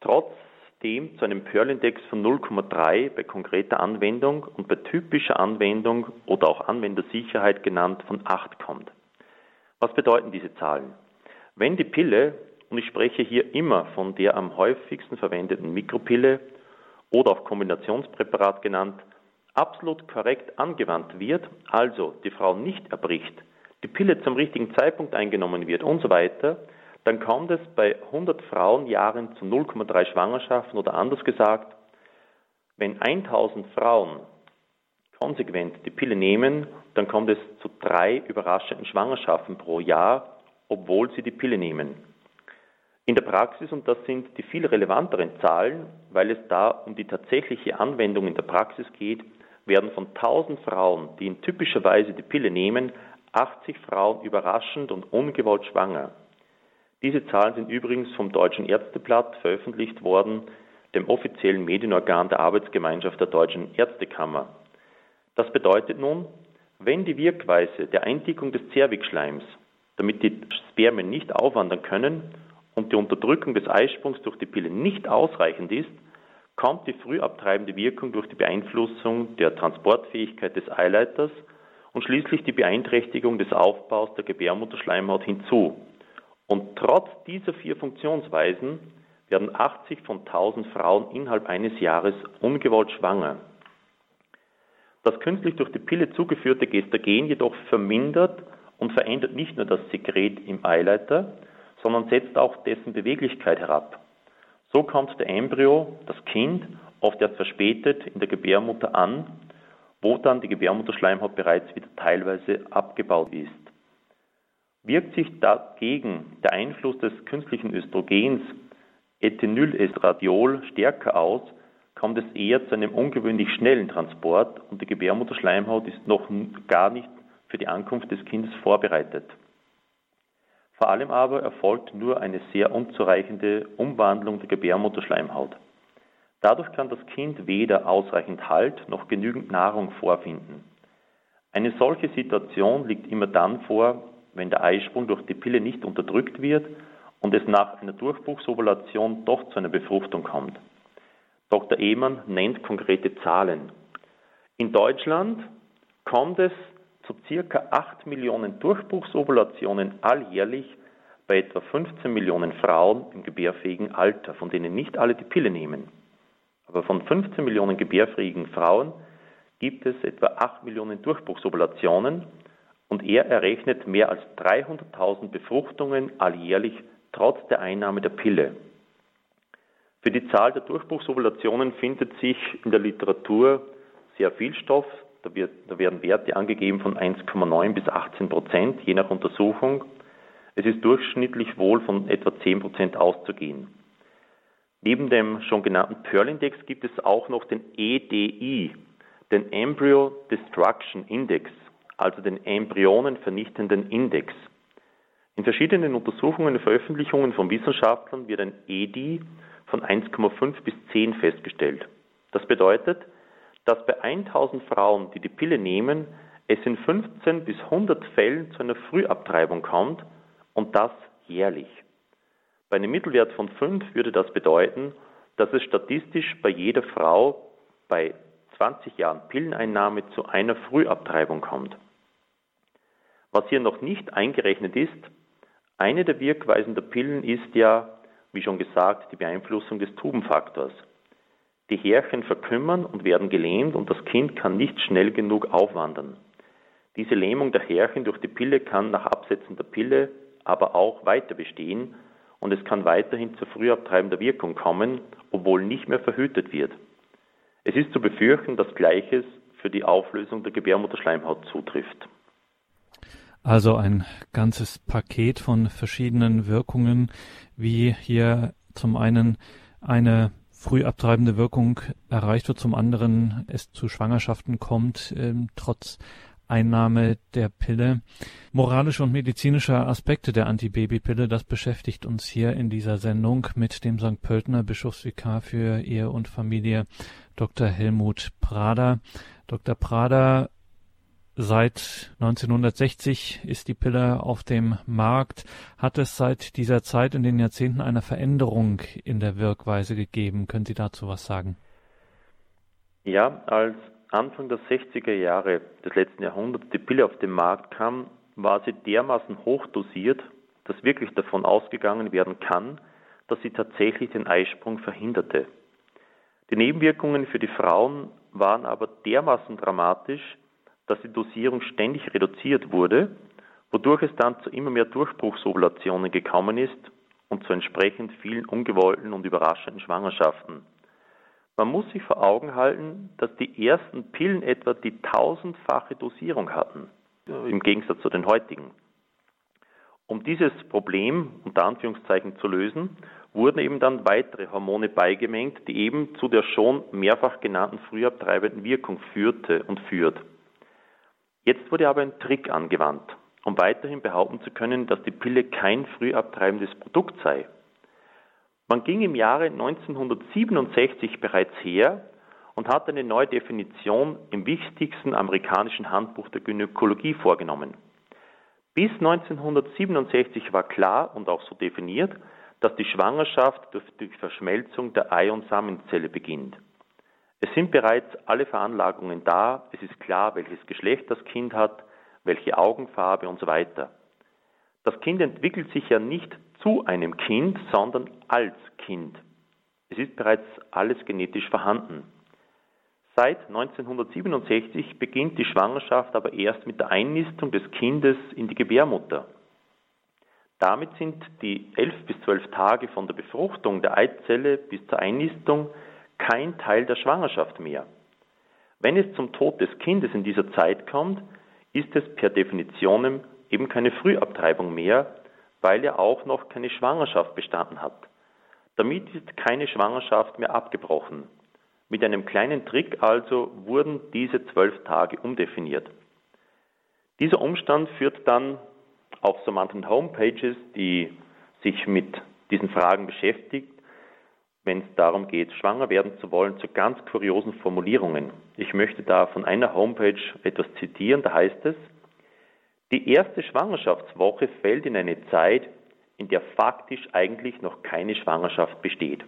trotzdem zu einem Pearl-Index von 0,3 bei konkreter Anwendung und bei typischer Anwendung oder auch Anwendersicherheit genannt von 8 kommt. Was bedeuten diese Zahlen? Wenn die Pille, und ich spreche hier immer von der am häufigsten verwendeten Mikropille oder auch Kombinationspräparat genannt, absolut korrekt angewandt wird, also die Frau nicht erbricht, die Pille zum richtigen Zeitpunkt eingenommen wird und so weiter, dann kommt es bei 100 Frauenjahren zu 0,3 Schwangerschaften oder anders gesagt, wenn 1000 Frauen konsequent die Pille nehmen, dann kommt es zu drei überraschenden Schwangerschaften pro Jahr, obwohl sie die Pille nehmen. In der Praxis, und das sind die viel relevanteren Zahlen, weil es da um die tatsächliche Anwendung in der Praxis geht, werden von 1000 Frauen, die in typischer Weise die Pille nehmen, 80 Frauen überraschend und ungewollt schwanger. Diese Zahlen sind übrigens vom Deutschen Ärzteblatt veröffentlicht worden, dem offiziellen Medienorgan der Arbeitsgemeinschaft der Deutschen Ärztekammer. Das bedeutet nun, wenn die Wirkweise der Eindickung des Zervixschleims, damit die Spermien nicht aufwandern können und die Unterdrückung des Eisprungs durch die Pille nicht ausreichend ist, kommt die frühabtreibende Wirkung durch die Beeinflussung der Transportfähigkeit des Eileiters und schließlich die Beeinträchtigung des Aufbaus der Gebärmutterschleimhaut hinzu. Und trotz dieser vier Funktionsweisen werden 80 von 1000 Frauen innerhalb eines Jahres ungewollt schwanger. Das künstlich durch die Pille zugeführte Gestagen jedoch vermindert und verändert nicht nur das Sekret im Eileiter, sondern setzt auch dessen Beweglichkeit herab. So kommt der Embryo, das Kind, oft erst verspätet in der Gebärmutter an, wo dann die Gebärmutterschleimhaut bereits wieder teilweise abgebaut ist. Wirkt sich dagegen der Einfluss des künstlichen Östrogens Ethinylestradiol stärker aus, kommt es eher zu einem ungewöhnlich schnellen Transport und die Gebärmutterschleimhaut ist noch gar nicht für die Ankunft des Kindes vorbereitet. Vor allem aber erfolgt nur eine sehr unzureichende Umwandlung der Gebärmutterschleimhaut. Dadurch kann das Kind weder ausreichend Halt noch genügend Nahrung vorfinden. Eine solche Situation liegt immer dann vor, wenn der Eisprung durch die Pille nicht unterdrückt wird und es nach einer Durchbruchsovulation doch zu einer Befruchtung kommt. Dr. Ehmann nennt konkrete Zahlen. In Deutschland kommt es zu circa 8 Millionen Durchbruchsovulationen alljährlich bei etwa 15 Millionen Frauen im gebärfähigen Alter, von denen nicht alle die Pille nehmen. Aber von 15 Millionen gebärfähigen Frauen gibt es etwa 8 Millionen Durchbruchsovulationen und er errechnet mehr als 300.000 Befruchtungen alljährlich trotz der Einnahme der Pille. Für die Zahl der Durchbruchsovulationen findet sich in der Literatur sehr viel Stoff. Da, wird, da werden Werte angegeben von 1,9 bis 18 Prozent, je nach Untersuchung. Es ist durchschnittlich wohl von etwa 10 Prozent auszugehen. Neben dem schon genannten Pearl-Index gibt es auch noch den EDI, den Embryo Destruction Index, also den embryonenvernichtenden Index. In verschiedenen Untersuchungen und Veröffentlichungen von Wissenschaftlern wird ein EDI von 1,5 bis 10 festgestellt. Das bedeutet, dass bei 1000 Frauen, die die Pille nehmen, es in 15 bis 100 Fällen zu einer Frühabtreibung kommt und das jährlich. Bei einem Mittelwert von 5 würde das bedeuten, dass es statistisch bei jeder Frau bei 20 Jahren Pilleneinnahme zu einer Frühabtreibung kommt. Was hier noch nicht eingerechnet ist, eine der Wirkweisen der Pillen ist ja, wie schon gesagt, die Beeinflussung des Tubenfaktors. Die Härchen verkümmern und werden gelähmt und das Kind kann nicht schnell genug aufwandern. Diese Lähmung der Härchen durch die Pille kann nach Absetzen der Pille aber auch weiter bestehen und es kann weiterhin zu frühabtreibender Wirkung kommen, obwohl nicht mehr verhütet wird. Es ist zu befürchten, dass Gleiches für die Auflösung der Gebärmutterschleimhaut zutrifft. Also ein ganzes Paket von verschiedenen Wirkungen, wie hier zum einen eine früh abtreibende Wirkung erreicht wird, zum anderen es zu Schwangerschaften kommt, äh, trotz Einnahme der Pille. Moralische und medizinische Aspekte der Antibabypille, das beschäftigt uns hier in dieser Sendung mit dem St. Pöltener Bischofsvikar für Ehe und Familie, Dr. Helmut Prader. Dr. Prader, Seit 1960 ist die Pille auf dem Markt. Hat es seit dieser Zeit in den Jahrzehnten eine Veränderung in der Wirkweise gegeben? Können Sie dazu was sagen? Ja, als Anfang der 60er Jahre des letzten Jahrhunderts die Pille auf den Markt kam, war sie dermaßen hochdosiert, dass wirklich davon ausgegangen werden kann, dass sie tatsächlich den Eisprung verhinderte. Die Nebenwirkungen für die Frauen waren aber dermaßen dramatisch, dass die Dosierung ständig reduziert wurde, wodurch es dann zu immer mehr Durchbruchsovulationen gekommen ist und zu entsprechend vielen ungewollten und überraschenden Schwangerschaften. Man muss sich vor Augen halten, dass die ersten Pillen etwa die tausendfache Dosierung hatten, im Gegensatz zu den heutigen. Um dieses Problem unter Anführungszeichen zu lösen, wurden eben dann weitere Hormone beigemengt, die eben zu der schon mehrfach genannten frühabtreibenden Wirkung führte und führt. Jetzt wurde aber ein Trick angewandt. um weiterhin behaupten zu können, dass die Pille kein früh abtreibendes Produkt sei. Man ging im Jahre 1967 bereits her und hat eine neue Definition im wichtigsten amerikanischen Handbuch der Gynäkologie vorgenommen. Bis 1967 war klar und auch so definiert, dass die Schwangerschaft durch die Verschmelzung der Ei- und Samenzelle beginnt. Es sind bereits alle Veranlagungen da, es ist klar, welches Geschlecht das Kind hat, welche Augenfarbe und so weiter. Das Kind entwickelt sich ja nicht zu einem Kind, sondern als Kind. Es ist bereits alles genetisch vorhanden. Seit 1967 beginnt die Schwangerschaft aber erst mit der Einnistung des Kindes in die Gebärmutter. Damit sind die elf bis zwölf Tage von der Befruchtung der Eizelle bis zur Einnistung kein Teil der Schwangerschaft mehr. Wenn es zum Tod des Kindes in dieser Zeit kommt, ist es per Definition eben keine Frühabtreibung mehr, weil ja auch noch keine Schwangerschaft bestanden hat. Damit ist keine Schwangerschaft mehr abgebrochen. Mit einem kleinen Trick also wurden diese zwölf Tage umdefiniert. Dieser Umstand führt dann auf so manchen Homepages, die sich mit diesen Fragen beschäftigt, wenn es darum geht, schwanger werden zu wollen, zu ganz kuriosen Formulierungen. Ich möchte da von einer Homepage etwas zitieren, da heißt es, die erste Schwangerschaftswoche fällt in eine Zeit, in der faktisch eigentlich noch keine Schwangerschaft besteht.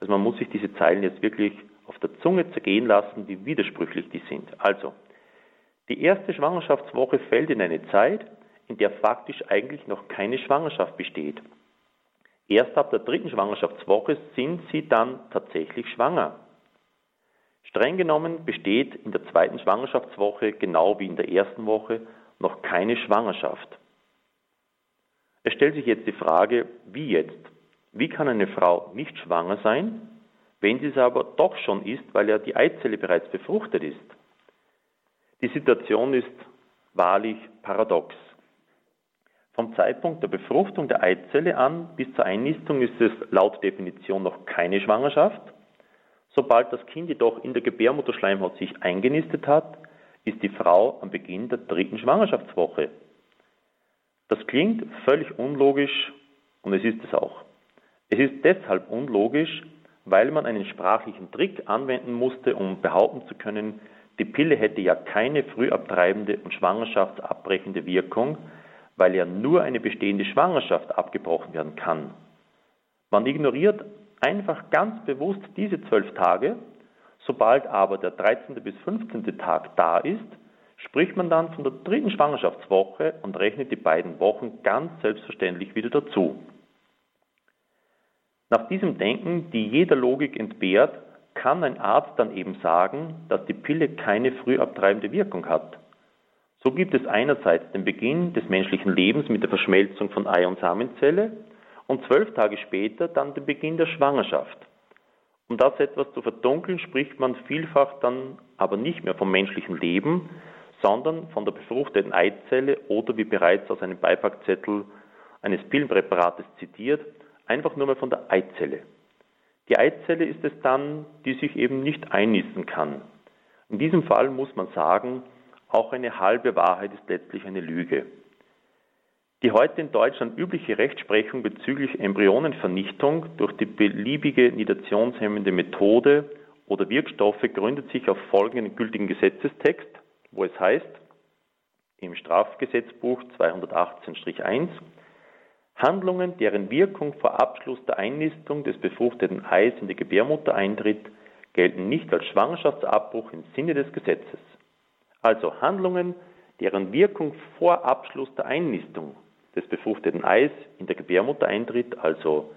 Also man muss sich diese Zeilen jetzt wirklich auf der Zunge zergehen lassen, wie widersprüchlich die sind. Also, die erste Schwangerschaftswoche fällt in eine Zeit, in der faktisch eigentlich noch keine Schwangerschaft besteht. Erst ab der dritten Schwangerschaftswoche sind sie dann tatsächlich schwanger. Streng genommen besteht in der zweiten Schwangerschaftswoche, genau wie in der ersten Woche, noch keine Schwangerschaft. Es stellt sich jetzt die Frage, wie jetzt? Wie kann eine Frau nicht schwanger sein, wenn sie es aber doch schon ist, weil ja die Eizelle bereits befruchtet ist? Die Situation ist wahrlich paradox. Vom Zeitpunkt der Befruchtung der Eizelle an bis zur Einnistung ist es laut Definition noch keine Schwangerschaft. Sobald das Kind jedoch in der Gebärmutterschleimhaut sich eingenistet hat, ist die Frau am Beginn der dritten Schwangerschaftswoche. Das klingt völlig unlogisch und es ist es auch. Es ist deshalb unlogisch, weil man einen sprachlichen Trick anwenden musste, um behaupten zu können, die Pille hätte ja keine frühabtreibende und schwangerschaftsabbrechende Wirkung, weil ja nur eine bestehende Schwangerschaft abgebrochen werden kann. Man ignoriert einfach ganz bewusst diese zwölf Tage, sobald aber der 13. bis 15. Tag da ist, spricht man dann von der dritten Schwangerschaftswoche und rechnet die beiden Wochen ganz selbstverständlich wieder dazu. Nach diesem Denken, die jeder Logik entbehrt, kann ein Arzt dann eben sagen, dass die Pille keine frühabtreibende Wirkung hat. So gibt es einerseits den Beginn des menschlichen Lebens mit der Verschmelzung von Ei- und Samenzelle und zwölf Tage später dann den Beginn der Schwangerschaft. Um das etwas zu verdunkeln, spricht man vielfach dann aber nicht mehr vom menschlichen Leben, sondern von der befruchteten Eizelle oder wie bereits aus einem Beipackzettel eines Pillenpräparates zitiert, einfach nur mal von der Eizelle. Die Eizelle ist es dann, die sich eben nicht einnisten kann. In diesem Fall muss man sagen, auch eine halbe Wahrheit ist letztlich eine Lüge. Die heute in Deutschland übliche Rechtsprechung bezüglich Embryonenvernichtung durch die beliebige nidationshemmende Methode oder Wirkstoffe gründet sich auf folgenden gültigen Gesetzestext, wo es heißt, im Strafgesetzbuch 218-1, Handlungen, deren Wirkung vor Abschluss der Einnistung des befruchteten Eis in die Gebärmutter eintritt, gelten nicht als Schwangerschaftsabbruch im Sinne des Gesetzes also Handlungen, deren Wirkung vor Abschluss der Einnistung des befruchteten Eis in der Gebärmutter eintritt, also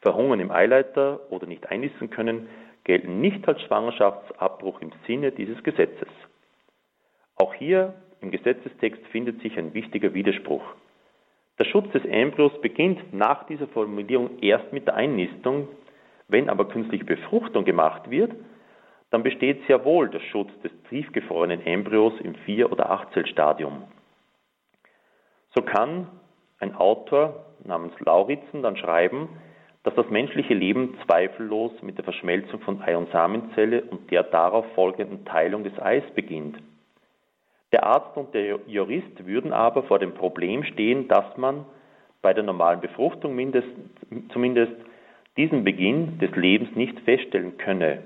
Verhungern im Eileiter oder nicht einnisten können, gelten nicht als Schwangerschaftsabbruch im Sinne dieses Gesetzes. Auch hier im Gesetzestext findet sich ein wichtiger Widerspruch. Der Schutz des Embryos beginnt nach dieser Formulierung erst mit der Einnistung. Wenn aber künstliche Befruchtung gemacht wird, dann besteht sehr wohl der Schutz des tiefgefrorenen Embryos im Vier- oder Achtzellstadium. So kann ein Autor namens Lauritzen dann schreiben, dass das menschliche Leben zweifellos mit der Verschmelzung von Ei- und Samenzelle und der darauf folgenden Teilung des Eis beginnt. Der Arzt und der Jurist würden aber vor dem Problem stehen, dass man bei der normalen Befruchtung mindest, zumindest diesen Beginn des Lebens nicht feststellen könne.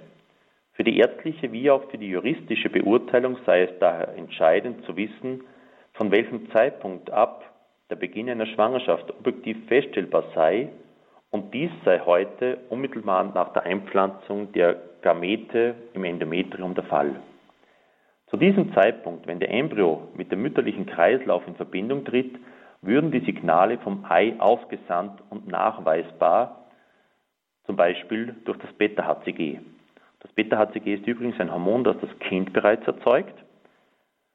Für die ärztliche wie auch für die juristische Beurteilung sei es daher entscheidend zu wissen, von welchem Zeitpunkt ab der Beginn einer Schwangerschaft objektiv feststellbar sei und dies sei heute unmittelbar nach der Einpflanzung der Gamete im Endometrium der Fall. Zu diesem Zeitpunkt, wenn der Embryo mit dem mütterlichen Kreislauf in Verbindung tritt, würden die Signale vom Ei ausgesandt und nachweisbar, zum Beispiel durch das Beta-HCG. Das Beta-HCG ist übrigens ein Hormon, das das Kind bereits erzeugt.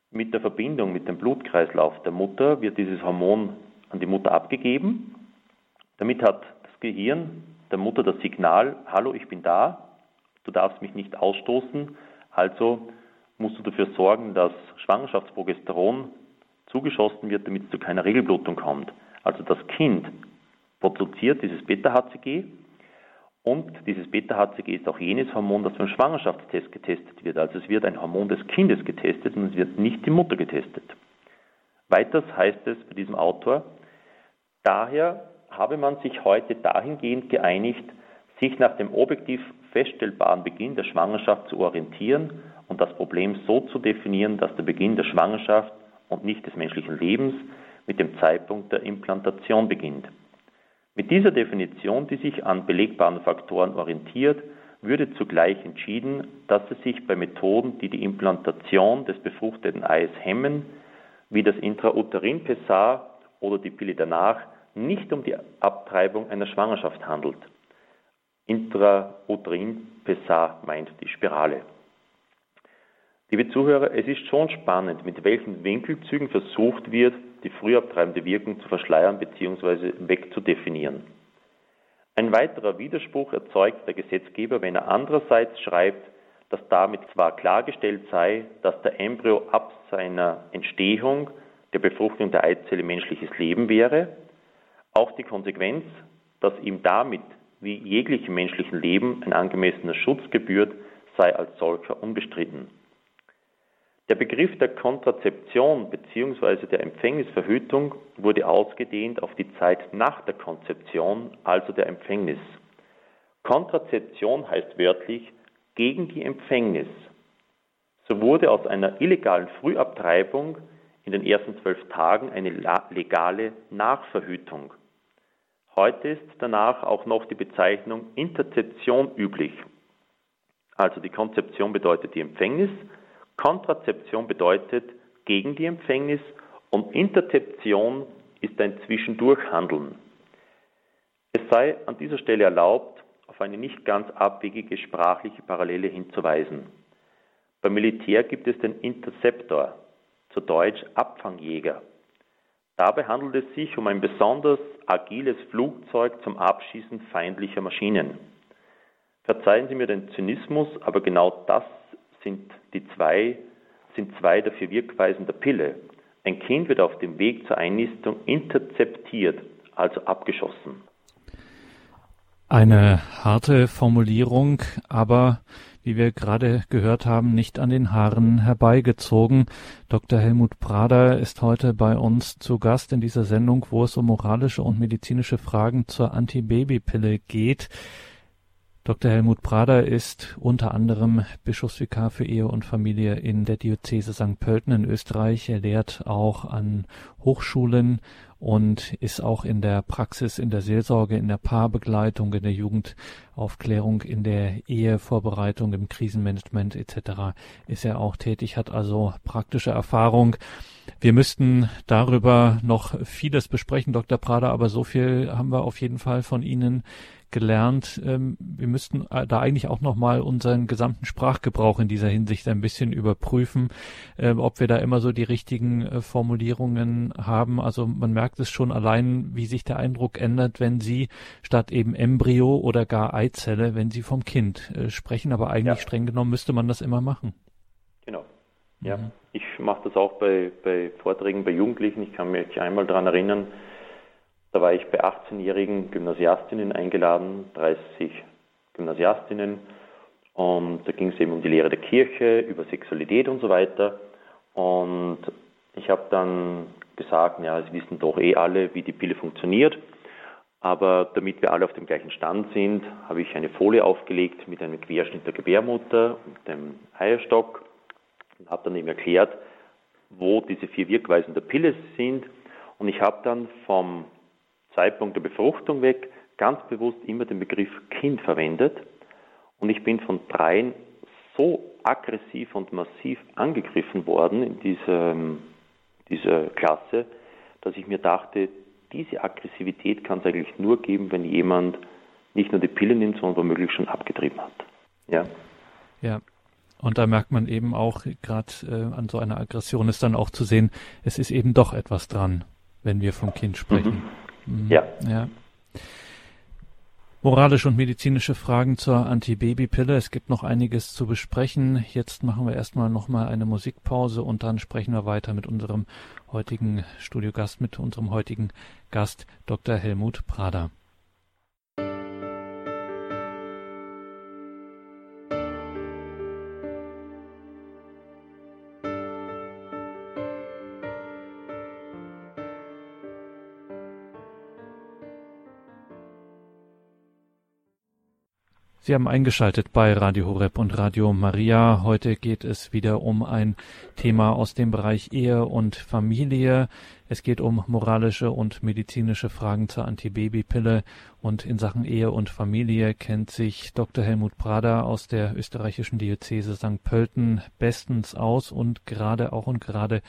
Mit der Verbindung mit dem Blutkreislauf der Mutter wird dieses Hormon an die Mutter abgegeben. Damit hat das Gehirn der Mutter das Signal, hallo, ich bin da, du darfst mich nicht ausstoßen, also musst du dafür sorgen, dass Schwangerschaftsprogesteron zugeschossen wird, damit es zu keiner Regelblutung kommt. Also das Kind produziert dieses Beta-HCG und dieses Beta-HCG ist auch jenes Hormon, das beim Schwangerschaftstest getestet wird. Also es wird ein Hormon des Kindes getestet und es wird nicht die Mutter getestet. Weiters heißt es bei diesem Autor, daher habe man sich heute dahingehend geeinigt, sich nach dem objektiv feststellbaren Beginn der Schwangerschaft zu orientieren und das Problem so zu definieren, dass der Beginn der Schwangerschaft und nicht des menschlichen Lebens mit dem Zeitpunkt der Implantation beginnt. Mit dieser Definition, die sich an belegbaren Faktoren orientiert, würde zugleich entschieden, dass es sich bei Methoden, die die Implantation des befruchteten Eis hemmen, wie das Intrauterin-Pessar oder die Pille danach, nicht um die Abtreibung einer Schwangerschaft handelt. Intrauterin-Pessar meint die Spirale. Liebe Zuhörer, es ist schon spannend, mit welchen Winkelzügen versucht wird, die frühabtreibende Wirkung zu verschleiern bzw. wegzudefinieren. Ein weiterer Widerspruch erzeugt der Gesetzgeber, wenn er andererseits schreibt, dass damit zwar klargestellt sei, dass der Embryo ab seiner Entstehung der Befruchtung der Eizelle menschliches Leben wäre, auch die Konsequenz, dass ihm damit wie jeglichem menschlichen Leben ein angemessener Schutz gebührt, sei als solcher unbestritten. Der Begriff der Kontrazeption bzw. der Empfängnisverhütung wurde ausgedehnt auf die Zeit nach der Konzeption, also der Empfängnis. Kontrazeption heißt wörtlich gegen die Empfängnis. So wurde aus einer illegalen Frühabtreibung in den ersten zwölf Tagen eine legale Nachverhütung. Heute ist danach auch noch die Bezeichnung Interzeption üblich. Also die Konzeption bedeutet die Empfängnis, Kontrazeption bedeutet gegen die Empfängnis und Interzeption ist ein Zwischendurchhandeln. Es sei an dieser Stelle erlaubt, auf eine nicht ganz abwegige sprachliche Parallele hinzuweisen. Beim Militär gibt es den Interceptor, zu Deutsch Abfangjäger. Dabei handelt es sich um ein besonders agiles Flugzeug zum Abschießen feindlicher Maschinen. Verzeihen Sie mir den Zynismus, aber genau das sind die zwei, sind zwei dafür Wirkweisen der Pille. Ein Kind wird auf dem Weg zur Einnistung interzeptiert, also abgeschossen. Eine harte Formulierung, aber wie wir gerade gehört haben, nicht an den Haaren herbeigezogen. Dr. Helmut Prader ist heute bei uns zu Gast in dieser Sendung, wo es um moralische und medizinische Fragen zur Antibabypille geht. Dr. Helmut Prader ist unter anderem Bischofsvikar für Ehe und Familie in der Diözese St. Pölten in Österreich. Er lehrt auch an Hochschulen und ist auch in der Praxis, in der Seelsorge, in der Paarbegleitung, in der Jugendaufklärung, in der Ehevorbereitung, im Krisenmanagement etc. ist er auch tätig, hat also praktische Erfahrung. Wir müssten darüber noch vieles besprechen, Dr. Prader, aber so viel haben wir auf jeden Fall von Ihnen gelernt, ähm, wir müssten äh, da eigentlich auch nochmal unseren gesamten Sprachgebrauch in dieser Hinsicht ein bisschen überprüfen, äh, ob wir da immer so die richtigen äh, Formulierungen haben. Also man merkt es schon allein, wie sich der Eindruck ändert, wenn Sie statt eben Embryo oder gar Eizelle, wenn Sie vom Kind äh, sprechen. Aber eigentlich ja. streng genommen müsste man das immer machen. Genau. Ja, mhm. ich mache das auch bei, bei Vorträgen bei Jugendlichen. Ich kann mich einmal daran erinnern, da war ich bei 18-jährigen Gymnasiastinnen eingeladen, 30 Gymnasiastinnen. Und da ging es eben um die Lehre der Kirche, über Sexualität und so weiter. Und ich habe dann gesagt, ja, es wissen doch eh alle, wie die Pille funktioniert. Aber damit wir alle auf dem gleichen Stand sind, habe ich eine Folie aufgelegt mit einem Querschnitt der Gebärmutter und dem Eierstock und habe dann eben erklärt, wo diese vier Wirkweisen der Pille sind. Und ich habe dann vom Zeitpunkt der Befruchtung weg ganz bewusst immer den Begriff Kind verwendet. Und ich bin von dreien so aggressiv und massiv angegriffen worden in dieser, dieser Klasse, dass ich mir dachte, diese Aggressivität kann es eigentlich nur geben, wenn jemand nicht nur die Pille nimmt, sondern womöglich schon abgetrieben hat. Ja. Ja. Und da merkt man eben auch, gerade äh, an so einer Aggression ist dann auch zu sehen, es ist eben doch etwas dran, wenn wir vom Kind sprechen. Mhm. Mhm. Ja. ja. Moralische und medizinische Fragen zur Antibabypille. Es gibt noch einiges zu besprechen. Jetzt machen wir erstmal nochmal eine Musikpause und dann sprechen wir weiter mit unserem heutigen Studiogast, mit unserem heutigen Gast, Dr. Helmut Prader. Sie haben eingeschaltet bei Radio Horeb und Radio Maria. Heute geht es wieder um ein Thema aus dem Bereich Ehe und Familie. Es geht um moralische und medizinische Fragen zur Antibabypille und in Sachen Ehe und Familie kennt sich Dr. Helmut Prader aus der österreichischen Diözese St. Pölten bestens aus und gerade auch und gerade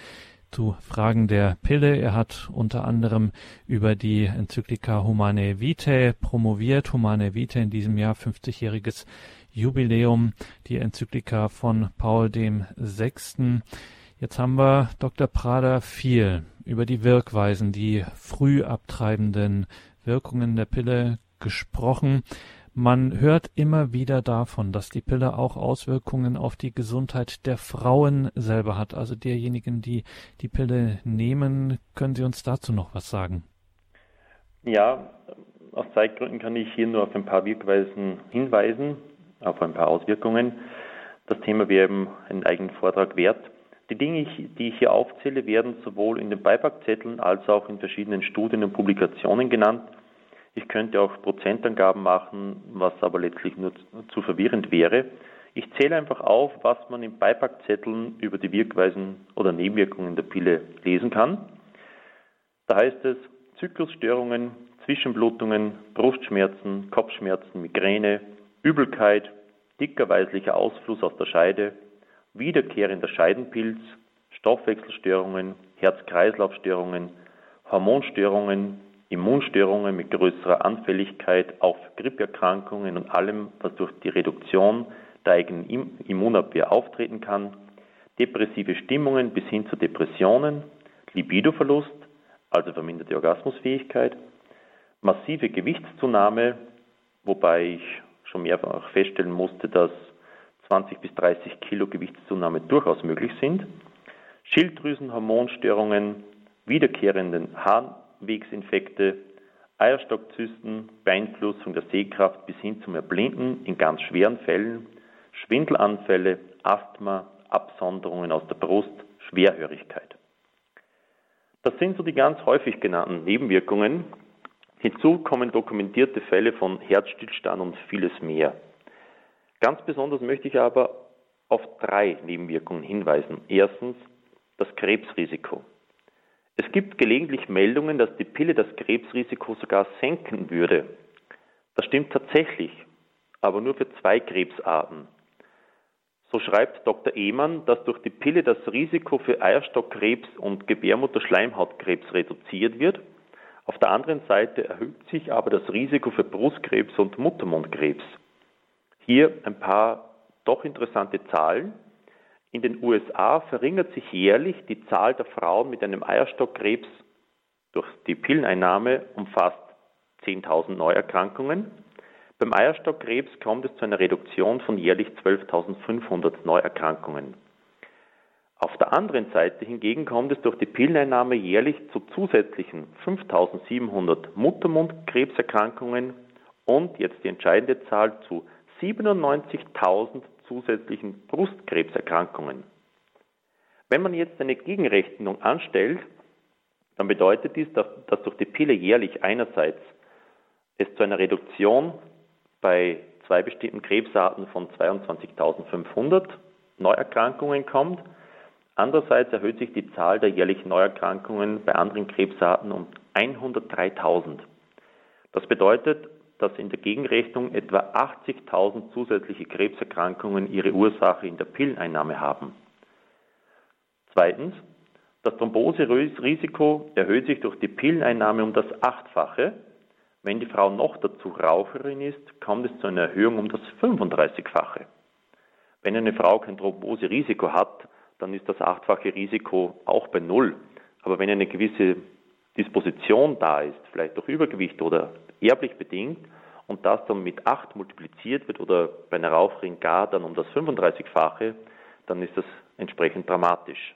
zu Fragen der Pille. Er hat unter anderem über die Enzyklika Humane Vitae promoviert. Humane Vitae in diesem Jahr 50-jähriges Jubiläum, die Enzyklika von Paul dem Sechsten. Jetzt haben wir Dr. Prader viel über die Wirkweisen, die früh abtreibenden Wirkungen der Pille gesprochen. Man hört immer wieder davon, dass die Pille auch Auswirkungen auf die Gesundheit der Frauen selber hat, also derjenigen, die die Pille nehmen. Können Sie uns dazu noch was sagen? Ja, aus Zeitgründen kann ich hier nur auf ein paar Wirkweisen hinweisen, auf ein paar Auswirkungen. Das Thema wäre eben einen eigenen Vortrag wert. Die Dinge, die ich hier aufzähle, werden sowohl in den Beipackzetteln als auch in verschiedenen Studien und Publikationen genannt. Ich könnte auch Prozentangaben machen, was aber letztlich nur zu verwirrend wäre. Ich zähle einfach auf, was man in Beipackzetteln über die Wirkweisen oder Nebenwirkungen der Pille lesen kann. Da heißt es Zyklusstörungen, Zwischenblutungen, Brustschmerzen, Kopfschmerzen, Migräne, Übelkeit, dicker weißlicher Ausfluss aus der Scheide, wiederkehrender Scheidenpilz, Stoffwechselstörungen, Herz-Kreislauf-Störungen, Hormonstörungen, Immunstörungen mit größerer Anfälligkeit auf Grippeerkrankungen und allem, was durch die Reduktion der eigenen Immunabwehr auftreten kann, depressive Stimmungen bis hin zu Depressionen, Libidoverlust, also verminderte Orgasmusfähigkeit, massive Gewichtszunahme, wobei ich schon mehrfach feststellen musste, dass 20 bis 30 Kilo Gewichtszunahme durchaus möglich sind, Schilddrüsenhormonstörungen, wiederkehrenden Harn Atemwegsinfekte, Eierstockzysten, Beeinflussung der Sehkraft bis hin zum Erblinden in ganz schweren Fällen, Schwindelanfälle, Asthma, Absonderungen aus der Brust, Schwerhörigkeit. Das sind so die ganz häufig genannten Nebenwirkungen. Hinzu kommen dokumentierte Fälle von Herzstillstand und vieles mehr. Ganz besonders möchte ich aber auf drei Nebenwirkungen hinweisen. Erstens das Krebsrisiko. Es gibt gelegentlich Meldungen, dass die Pille das Krebsrisiko sogar senken würde. Das stimmt tatsächlich, aber nur für zwei Krebsarten. So schreibt Dr. Ehmann, dass durch die Pille das Risiko für Eierstockkrebs und Gebärmutterschleimhautkrebs reduziert wird. Auf der anderen Seite erhöht sich aber das Risiko für Brustkrebs und Muttermundkrebs. Hier ein paar doch interessante Zahlen. In den USA verringert sich jährlich die Zahl der Frauen mit einem Eierstockkrebs durch die Pilleneinnahme um fast 10.000 Neuerkrankungen. Beim Eierstockkrebs kommt es zu einer Reduktion von jährlich 12.500 Neuerkrankungen. Auf der anderen Seite hingegen kommt es durch die Pilleneinnahme jährlich zu zusätzlichen 5.700 Muttermundkrebserkrankungen und jetzt die entscheidende Zahl zu 97.000 zusätzlichen Brustkrebserkrankungen. Wenn man jetzt eine Gegenrechnung anstellt, dann bedeutet dies, dass, dass durch die Pille jährlich einerseits es zu einer Reduktion bei zwei bestimmten Krebsarten von 22.500 Neuerkrankungen kommt. Andererseits erhöht sich die Zahl der jährlichen Neuerkrankungen bei anderen Krebsarten um 103.000. Das bedeutet, dass in der Gegenrechnung etwa 80.000 zusätzliche Krebserkrankungen ihre Ursache in der Pilleneinnahme haben. Zweitens, das Thromboserisiko erhöht sich durch die Pilleneinnahme um das Achtfache. Wenn die Frau noch dazu Raucherin ist, kommt es zu einer Erhöhung um das 35-fache. Wenn eine Frau kein Thromboserisiko hat, dann ist das achtfache Risiko auch bei Null. Aber wenn eine gewisse Disposition da ist, vielleicht durch Übergewicht oder erblich bedingt, und das dann mit 8 multipliziert wird oder bei einer Raucherin gar dann um das 35-fache, dann ist das entsprechend dramatisch.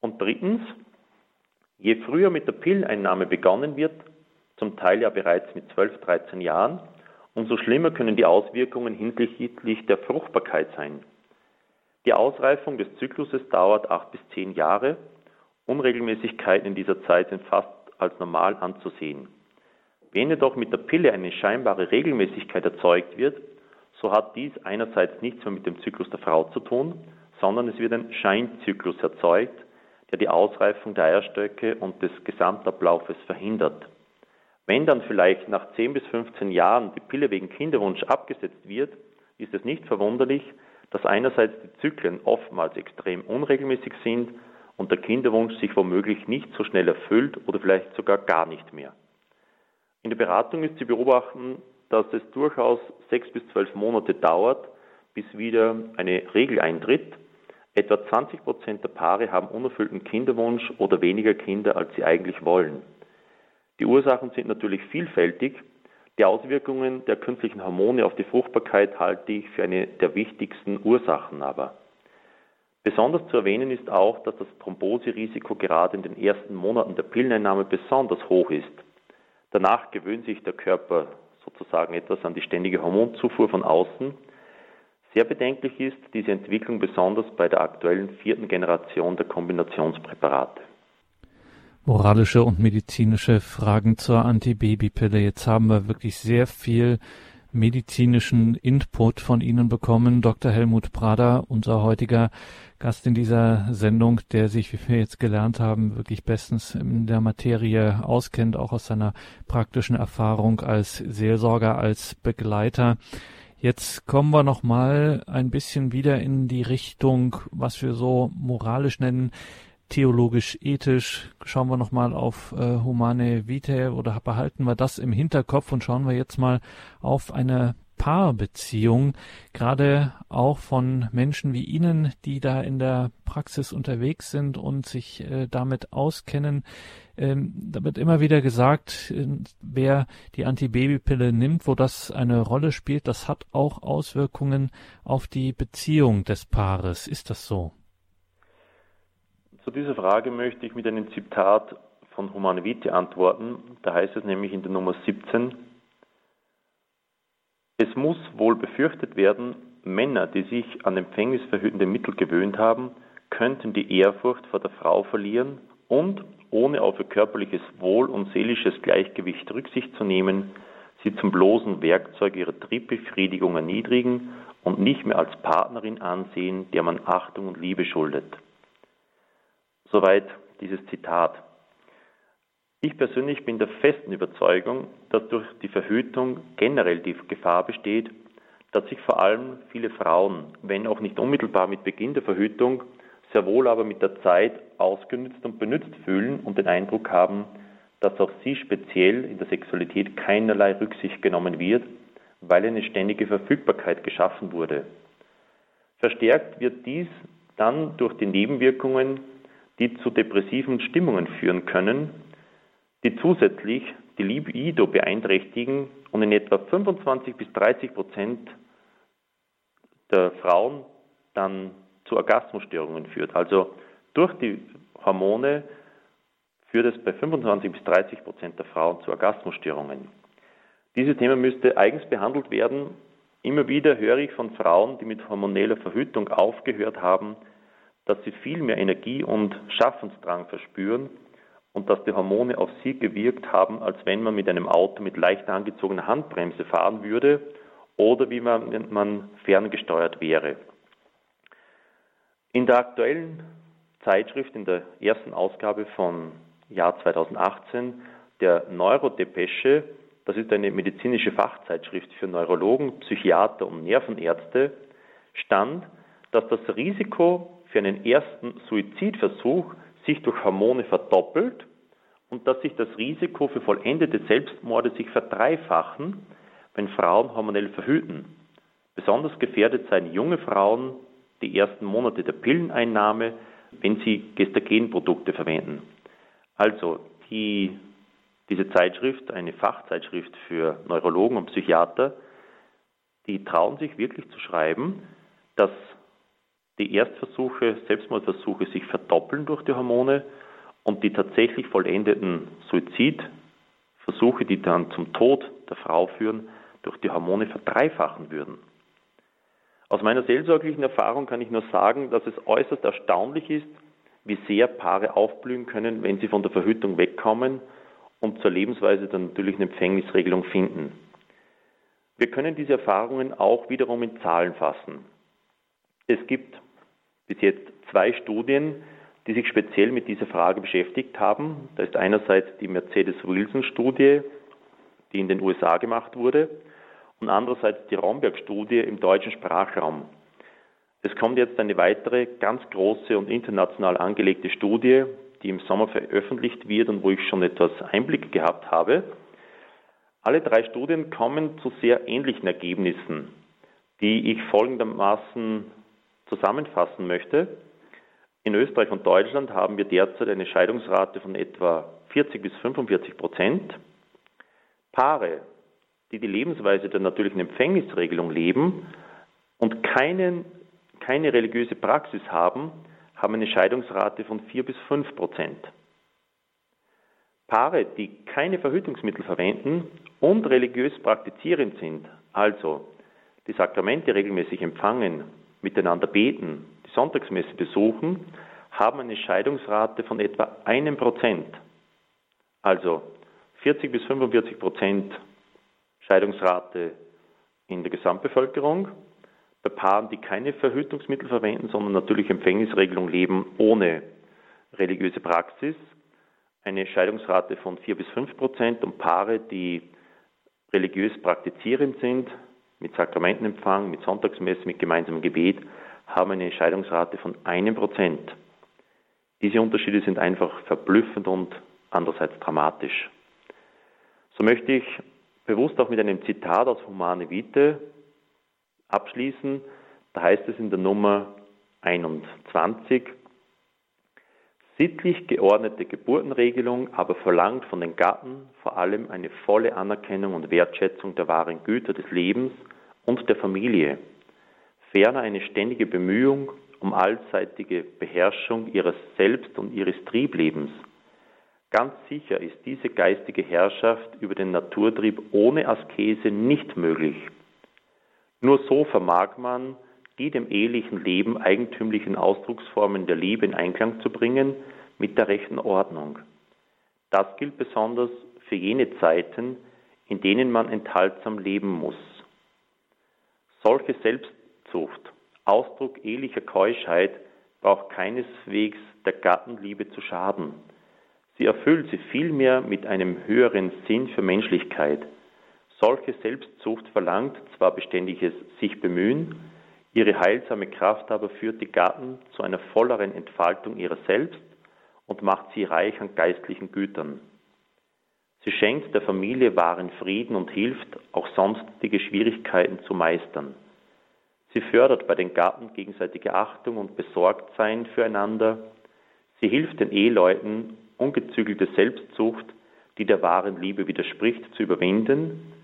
Und drittens, je früher mit der Pilleneinnahme begonnen wird, zum Teil ja bereits mit 12, 13 Jahren, umso schlimmer können die Auswirkungen hinsichtlich der Fruchtbarkeit sein. Die Ausreifung des Zykluses dauert 8 bis 10 Jahre. Unregelmäßigkeiten in dieser Zeit sind fast als normal anzusehen. Wenn jedoch mit der Pille eine scheinbare Regelmäßigkeit erzeugt wird, so hat dies einerseits nichts mehr mit dem Zyklus der Frau zu tun, sondern es wird ein Scheinzyklus erzeugt, der die Ausreifung der Eierstöcke und des Gesamtablaufes verhindert. Wenn dann vielleicht nach 10 bis 15 Jahren die Pille wegen Kinderwunsch abgesetzt wird, ist es nicht verwunderlich, dass einerseits die Zyklen oftmals extrem unregelmäßig sind und der Kinderwunsch sich womöglich nicht so schnell erfüllt oder vielleicht sogar gar nicht mehr. In der Beratung ist zu beobachten, dass es durchaus sechs bis zwölf Monate dauert, bis wieder eine Regel eintritt. Etwa 20 Prozent der Paare haben unerfüllten Kinderwunsch oder weniger Kinder, als sie eigentlich wollen. Die Ursachen sind natürlich vielfältig. Die Auswirkungen der künstlichen Hormone auf die Fruchtbarkeit halte ich für eine der wichtigsten Ursachen aber. Besonders zu erwähnen ist auch, dass das Thromboserisiko gerade in den ersten Monaten der Pilleneinnahme besonders hoch ist. Danach gewöhnt sich der Körper sozusagen etwas an die ständige Hormonzufuhr von außen. Sehr bedenklich ist diese Entwicklung besonders bei der aktuellen vierten Generation der Kombinationspräparate. Moralische und medizinische Fragen zur Antibabypille. Jetzt haben wir wirklich sehr viel medizinischen Input von Ihnen bekommen. Dr. Helmut Prader, unser heutiger Gast in dieser Sendung, der sich, wie wir jetzt gelernt haben, wirklich bestens in der Materie auskennt, auch aus seiner praktischen Erfahrung als Seelsorger, als Begleiter. Jetzt kommen wir noch mal ein bisschen wieder in die Richtung, was wir so moralisch nennen, theologisch, ethisch. Schauen wir nochmal auf äh, Humane Vitae oder behalten wir das im Hinterkopf und schauen wir jetzt mal auf eine Paarbeziehung, gerade auch von Menschen wie Ihnen, die da in der Praxis unterwegs sind und sich äh, damit auskennen. Ähm, da wird immer wieder gesagt, äh, wer die Antibabypille nimmt, wo das eine Rolle spielt, das hat auch Auswirkungen auf die Beziehung des Paares. Ist das so? Zu dieser Frage möchte ich mit einem Zitat von Humane Vitae antworten. Da heißt es nämlich in der Nummer 17, es muss wohl befürchtet werden, Männer, die sich an empfängnisverhütende Mittel gewöhnt haben, könnten die Ehrfurcht vor der Frau verlieren und, ohne auf ihr körperliches Wohl und seelisches Gleichgewicht Rücksicht zu nehmen, sie zum bloßen Werkzeug ihrer Triebbefriedigung erniedrigen und nicht mehr als Partnerin ansehen, der man Achtung und Liebe schuldet. Soweit dieses Zitat. Ich persönlich bin der festen Überzeugung, dass durch die Verhütung generell die Gefahr besteht, dass sich vor allem viele Frauen, wenn auch nicht unmittelbar mit Beginn der Verhütung, sehr wohl aber mit der Zeit ausgenützt und benützt fühlen und den Eindruck haben, dass auf sie speziell in der Sexualität keinerlei Rücksicht genommen wird, weil eine ständige Verfügbarkeit geschaffen wurde. Verstärkt wird dies dann durch die Nebenwirkungen die zu depressiven Stimmungen führen können, die zusätzlich die Libido beeinträchtigen und in etwa 25 bis 30 Prozent der Frauen dann zu Orgasmusstörungen führt. Also durch die Hormone führt es bei 25 bis 30 Prozent der Frauen zu Orgasmusstörungen. Dieses Thema müsste eigens behandelt werden. Immer wieder höre ich von Frauen, die mit hormoneller Verhütung aufgehört haben, dass sie viel mehr Energie und Schaffensdrang verspüren und dass die Hormone auf sie gewirkt haben, als wenn man mit einem Auto mit leicht angezogener Handbremse fahren würde oder wie man, man ferngesteuert wäre. In der aktuellen Zeitschrift, in der ersten Ausgabe von Jahr 2018, der Neurodepesche, das ist eine medizinische Fachzeitschrift für Neurologen, Psychiater und Nervenärzte, stand, dass das Risiko für einen ersten Suizidversuch sich durch Hormone verdoppelt und dass sich das Risiko für vollendete Selbstmorde sich verdreifachen, wenn Frauen hormonell verhüten. Besonders gefährdet seien junge Frauen die ersten Monate der Pilleneinnahme, wenn sie Gestagenprodukte verwenden. Also die, diese Zeitschrift, eine Fachzeitschrift für Neurologen und Psychiater, die trauen sich wirklich zu schreiben, dass die Erstversuche, Selbstmordversuche sich verdoppeln durch die Hormone und die tatsächlich vollendeten Suizidversuche, die dann zum Tod der Frau führen, durch die Hormone verdreifachen würden. Aus meiner seelsorglichen Erfahrung kann ich nur sagen, dass es äußerst erstaunlich ist, wie sehr Paare aufblühen können, wenn sie von der Verhütung wegkommen und zur Lebensweise dann natürlich eine Empfängnisregelung finden. Wir können diese Erfahrungen auch wiederum in Zahlen fassen. Es gibt bis jetzt zwei Studien, die sich speziell mit dieser Frage beschäftigt haben. Da ist einerseits die Mercedes-Wilson-Studie, die in den USA gemacht wurde, und andererseits die Romberg-Studie im deutschen Sprachraum. Es kommt jetzt eine weitere ganz große und international angelegte Studie, die im Sommer veröffentlicht wird und wo ich schon etwas Einblick gehabt habe. Alle drei Studien kommen zu sehr ähnlichen Ergebnissen, die ich folgendermaßen zusammenfassen möchte. In Österreich und Deutschland haben wir derzeit eine Scheidungsrate von etwa 40 bis 45 Prozent. Paare, die die Lebensweise der natürlichen Empfängnisregelung leben und keinen, keine religiöse Praxis haben, haben eine Scheidungsrate von 4 bis 5 Prozent. Paare, die keine Verhütungsmittel verwenden und religiös praktizierend sind, also die Sakramente regelmäßig empfangen, miteinander beten, die Sonntagsmesse besuchen, haben eine Scheidungsrate von etwa einem Prozent. Also 40 bis 45 Prozent Scheidungsrate in der Gesamtbevölkerung. Bei Paaren, die keine Verhütungsmittel verwenden, sondern natürlich Empfängnisregelung leben ohne religiöse Praxis, eine Scheidungsrate von 4 bis 5 Prozent und Paare, die religiös praktizierend sind, mit Sakramentenempfang, mit Sonntagsmesse, mit gemeinsamem Gebet, haben eine Scheidungsrate von einem Prozent. Diese Unterschiede sind einfach verblüffend und andererseits dramatisch. So möchte ich bewusst auch mit einem Zitat aus Humane Vitae abschließen. Da heißt es in der Nummer 21, sittlich geordnete Geburtenregelung aber verlangt von den Gatten vor allem eine volle Anerkennung und Wertschätzung der wahren Güter des Lebens und der Familie, ferner eine ständige Bemühung um allseitige Beherrschung ihres Selbst- und ihres Trieblebens. Ganz sicher ist diese geistige Herrschaft über den Naturtrieb ohne Askese nicht möglich. Nur so vermag man, die dem ehelichen Leben eigentümlichen Ausdrucksformen der Liebe in Einklang zu bringen mit der rechten Ordnung. Das gilt besonders für jene Zeiten, in denen man enthaltsam leben muss. Solche Selbstzucht, Ausdruck ehelicher Keuschheit, braucht keineswegs der Gattenliebe zu schaden. Sie erfüllt sie vielmehr mit einem höheren Sinn für Menschlichkeit. Solche Selbstzucht verlangt zwar beständiges sich bemühen, ihre heilsame Kraft aber führt die Gatten zu einer volleren Entfaltung ihrer selbst und macht sie reich an geistlichen Gütern. Sie schenkt der Familie wahren Frieden und hilft, auch sonstige Schwierigkeiten zu meistern. Sie fördert bei den Gatten gegenseitige Achtung und Besorgtsein füreinander. Sie hilft den Eheleuten, ungezügelte Selbstzucht, die der wahren Liebe widerspricht, zu überwinden.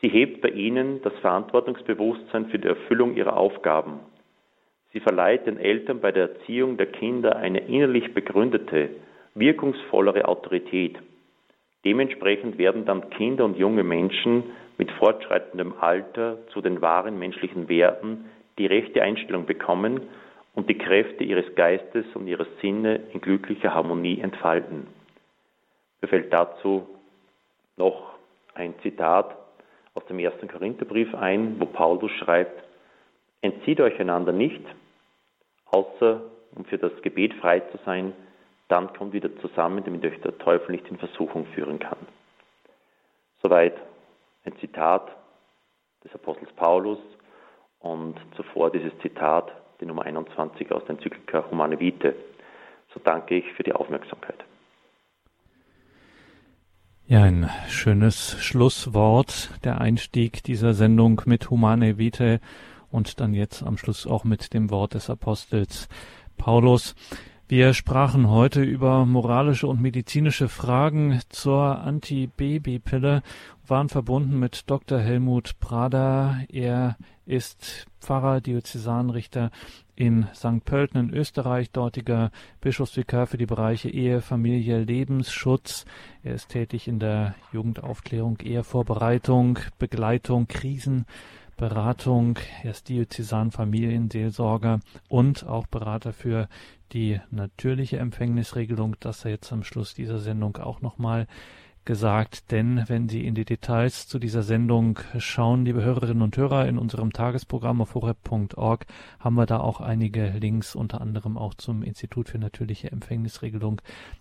Sie hebt bei ihnen das Verantwortungsbewusstsein für die Erfüllung ihrer Aufgaben. Sie verleiht den Eltern bei der Erziehung der Kinder eine innerlich begründete, wirkungsvollere Autorität. Dementsprechend werden dann Kinder und junge Menschen mit fortschreitendem Alter zu den wahren menschlichen Werten die rechte Einstellung bekommen und die Kräfte ihres Geistes und ihrer Sinne in glücklicher Harmonie entfalten. Mir fällt dazu noch ein Zitat aus dem ersten Korintherbrief ein, wo Paulus schreibt, entzieht euch einander nicht, außer um für das Gebet frei zu sein, dann kommt wieder zusammen, damit euch der Teufel nicht in Versuchung führen kann. Soweit ein Zitat des Apostels Paulus und zuvor dieses Zitat, die Nummer 21 aus der Enzyklika Humane Vitae. So danke ich für die Aufmerksamkeit. Ja, ein schönes Schlusswort, der Einstieg dieser Sendung mit Humane Vitae und dann jetzt am Schluss auch mit dem Wort des Apostels Paulus. Wir sprachen heute über moralische und medizinische Fragen zur Antibabypille, waren verbunden mit Dr. Helmut Prader. Er ist Pfarrer, Diözesanrichter in St. Pölten in Österreich, dortiger Bischofsvikar für die Bereiche Ehe, Familie, Lebensschutz. Er ist tätig in der Jugendaufklärung, Ehevorbereitung, Begleitung, Krisen. Beratung, er ist Diözesan Familienseelsorger und auch Berater für die natürliche Empfängnisregelung. Das er jetzt am Schluss dieser Sendung auch nochmal gesagt, denn wenn Sie in die Details zu dieser Sendung schauen, liebe Hörerinnen und Hörer, in unserem Tagesprogramm auf horeb.org haben wir da auch einige Links, unter anderem auch zum Institut für natürliche Empfängnisregelung.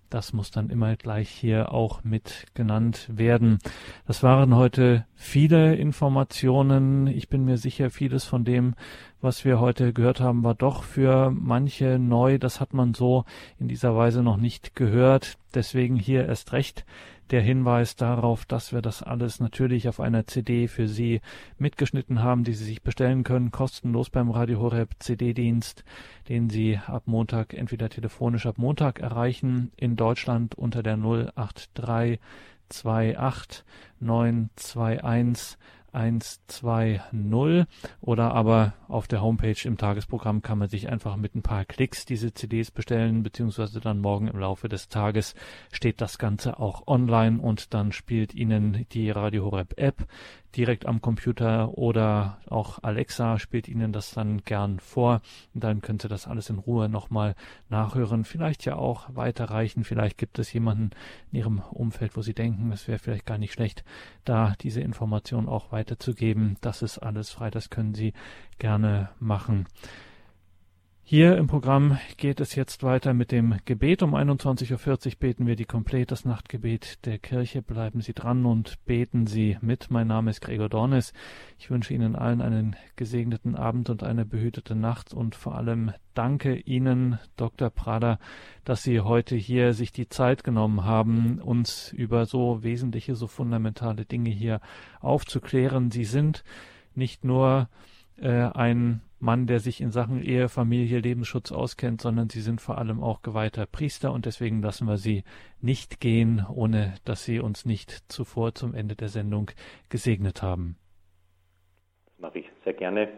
Das muss dann immer gleich hier auch mit genannt werden. Das waren heute viele Informationen. Ich bin mir sicher, vieles von dem, was wir heute gehört haben, war doch für manche neu. Das hat man so in dieser Weise noch nicht gehört. Deswegen hier erst recht der Hinweis darauf, dass wir das alles natürlich auf einer CD für Sie mitgeschnitten haben, die Sie sich bestellen können, kostenlos beim Radio Horeb CD-Dienst, den Sie ab Montag entweder telefonisch ab Montag erreichen, in Deutschland unter der 083 28 921 120 oder aber auf der Homepage im Tagesprogramm kann man sich einfach mit ein paar Klicks diese CDs bestellen, beziehungsweise dann morgen im Laufe des Tages steht das Ganze auch online und dann spielt Ihnen die Radio Horeb App direkt am Computer oder auch Alexa spielt Ihnen das dann gern vor. Und dann können Sie das alles in Ruhe nochmal nachhören. Vielleicht ja auch weiterreichen. Vielleicht gibt es jemanden in Ihrem Umfeld, wo Sie denken, es wäre vielleicht gar nicht schlecht, da diese Information auch weiterzugeben. Das ist alles frei. Das können Sie gerne machen. Hier im Programm geht es jetzt weiter mit dem Gebet. Um 21.40 Uhr beten wir die Komplett, das Nachtgebet der Kirche. Bleiben Sie dran und beten Sie mit. Mein Name ist Gregor Dornes. Ich wünsche Ihnen allen einen gesegneten Abend und eine behütete Nacht und vor allem danke Ihnen, Dr. Prader, dass Sie heute hier sich die Zeit genommen haben, uns über so wesentliche, so fundamentale Dinge hier aufzuklären. Sie sind nicht nur äh, ein Mann, der sich in Sachen Ehe, Familie, Lebensschutz auskennt, sondern sie sind vor allem auch geweihter Priester und deswegen lassen wir sie nicht gehen, ohne dass sie uns nicht zuvor zum Ende der Sendung gesegnet haben. Das mache ich sehr gerne.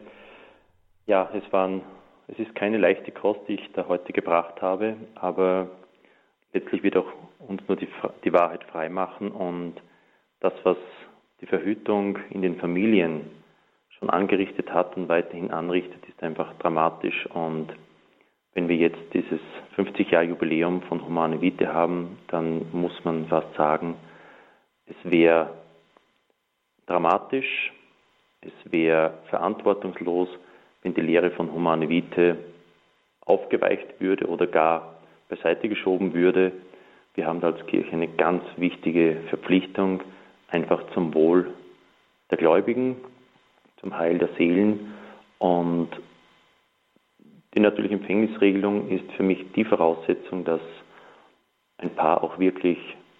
Ja, es waren, es ist keine leichte Kost, die ich da heute gebracht habe, aber letztlich wird auch uns nur die, die Wahrheit freimachen und das, was die Verhütung in den Familien schon angerichtet hat und weiterhin anrichtet, ist einfach dramatisch. Und wenn wir jetzt dieses 50-Jahr-Jubiläum von Humane Vitae haben, dann muss man fast sagen, es wäre dramatisch, es wäre verantwortungslos, wenn die Lehre von Humane Vitae aufgeweicht würde oder gar beiseite geschoben würde. Wir haben als Kirche eine ganz wichtige Verpflichtung, einfach zum Wohl der Gläubigen, zum Heil der Seelen. Und die natürliche Empfängnisregelung ist für mich die Voraussetzung, dass ein Paar auch wirklich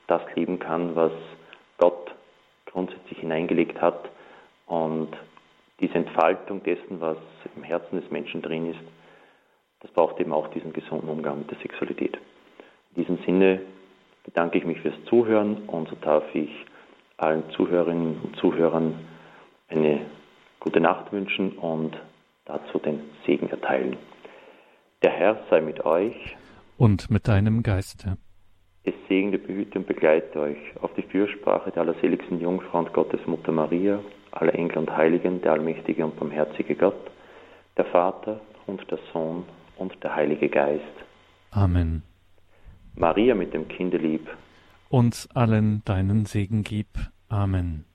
das leben kann, was Gott grundsätzlich hineingelegt hat. Und diese Entfaltung dessen, was im Herzen des Menschen drin ist, das braucht eben auch diesen gesunden Umgang mit der Sexualität. In diesem Sinne bedanke ich mich fürs Zuhören und so darf ich allen Zuhörerinnen und Zuhörern eine gute Nacht wünschen und dazu den Segen erteilen. Der Herr sei mit euch. Und mit deinem Geiste. Es segne, behüte und begleite euch auf die Fürsprache der allerseligsten Jungfrau und Gottesmutter Maria, aller Engel und Heiligen, der allmächtige und barmherzige Gott, der Vater und der Sohn und der Heilige Geist. Amen. Maria mit dem Kindelieb. Uns allen deinen Segen gib. Amen.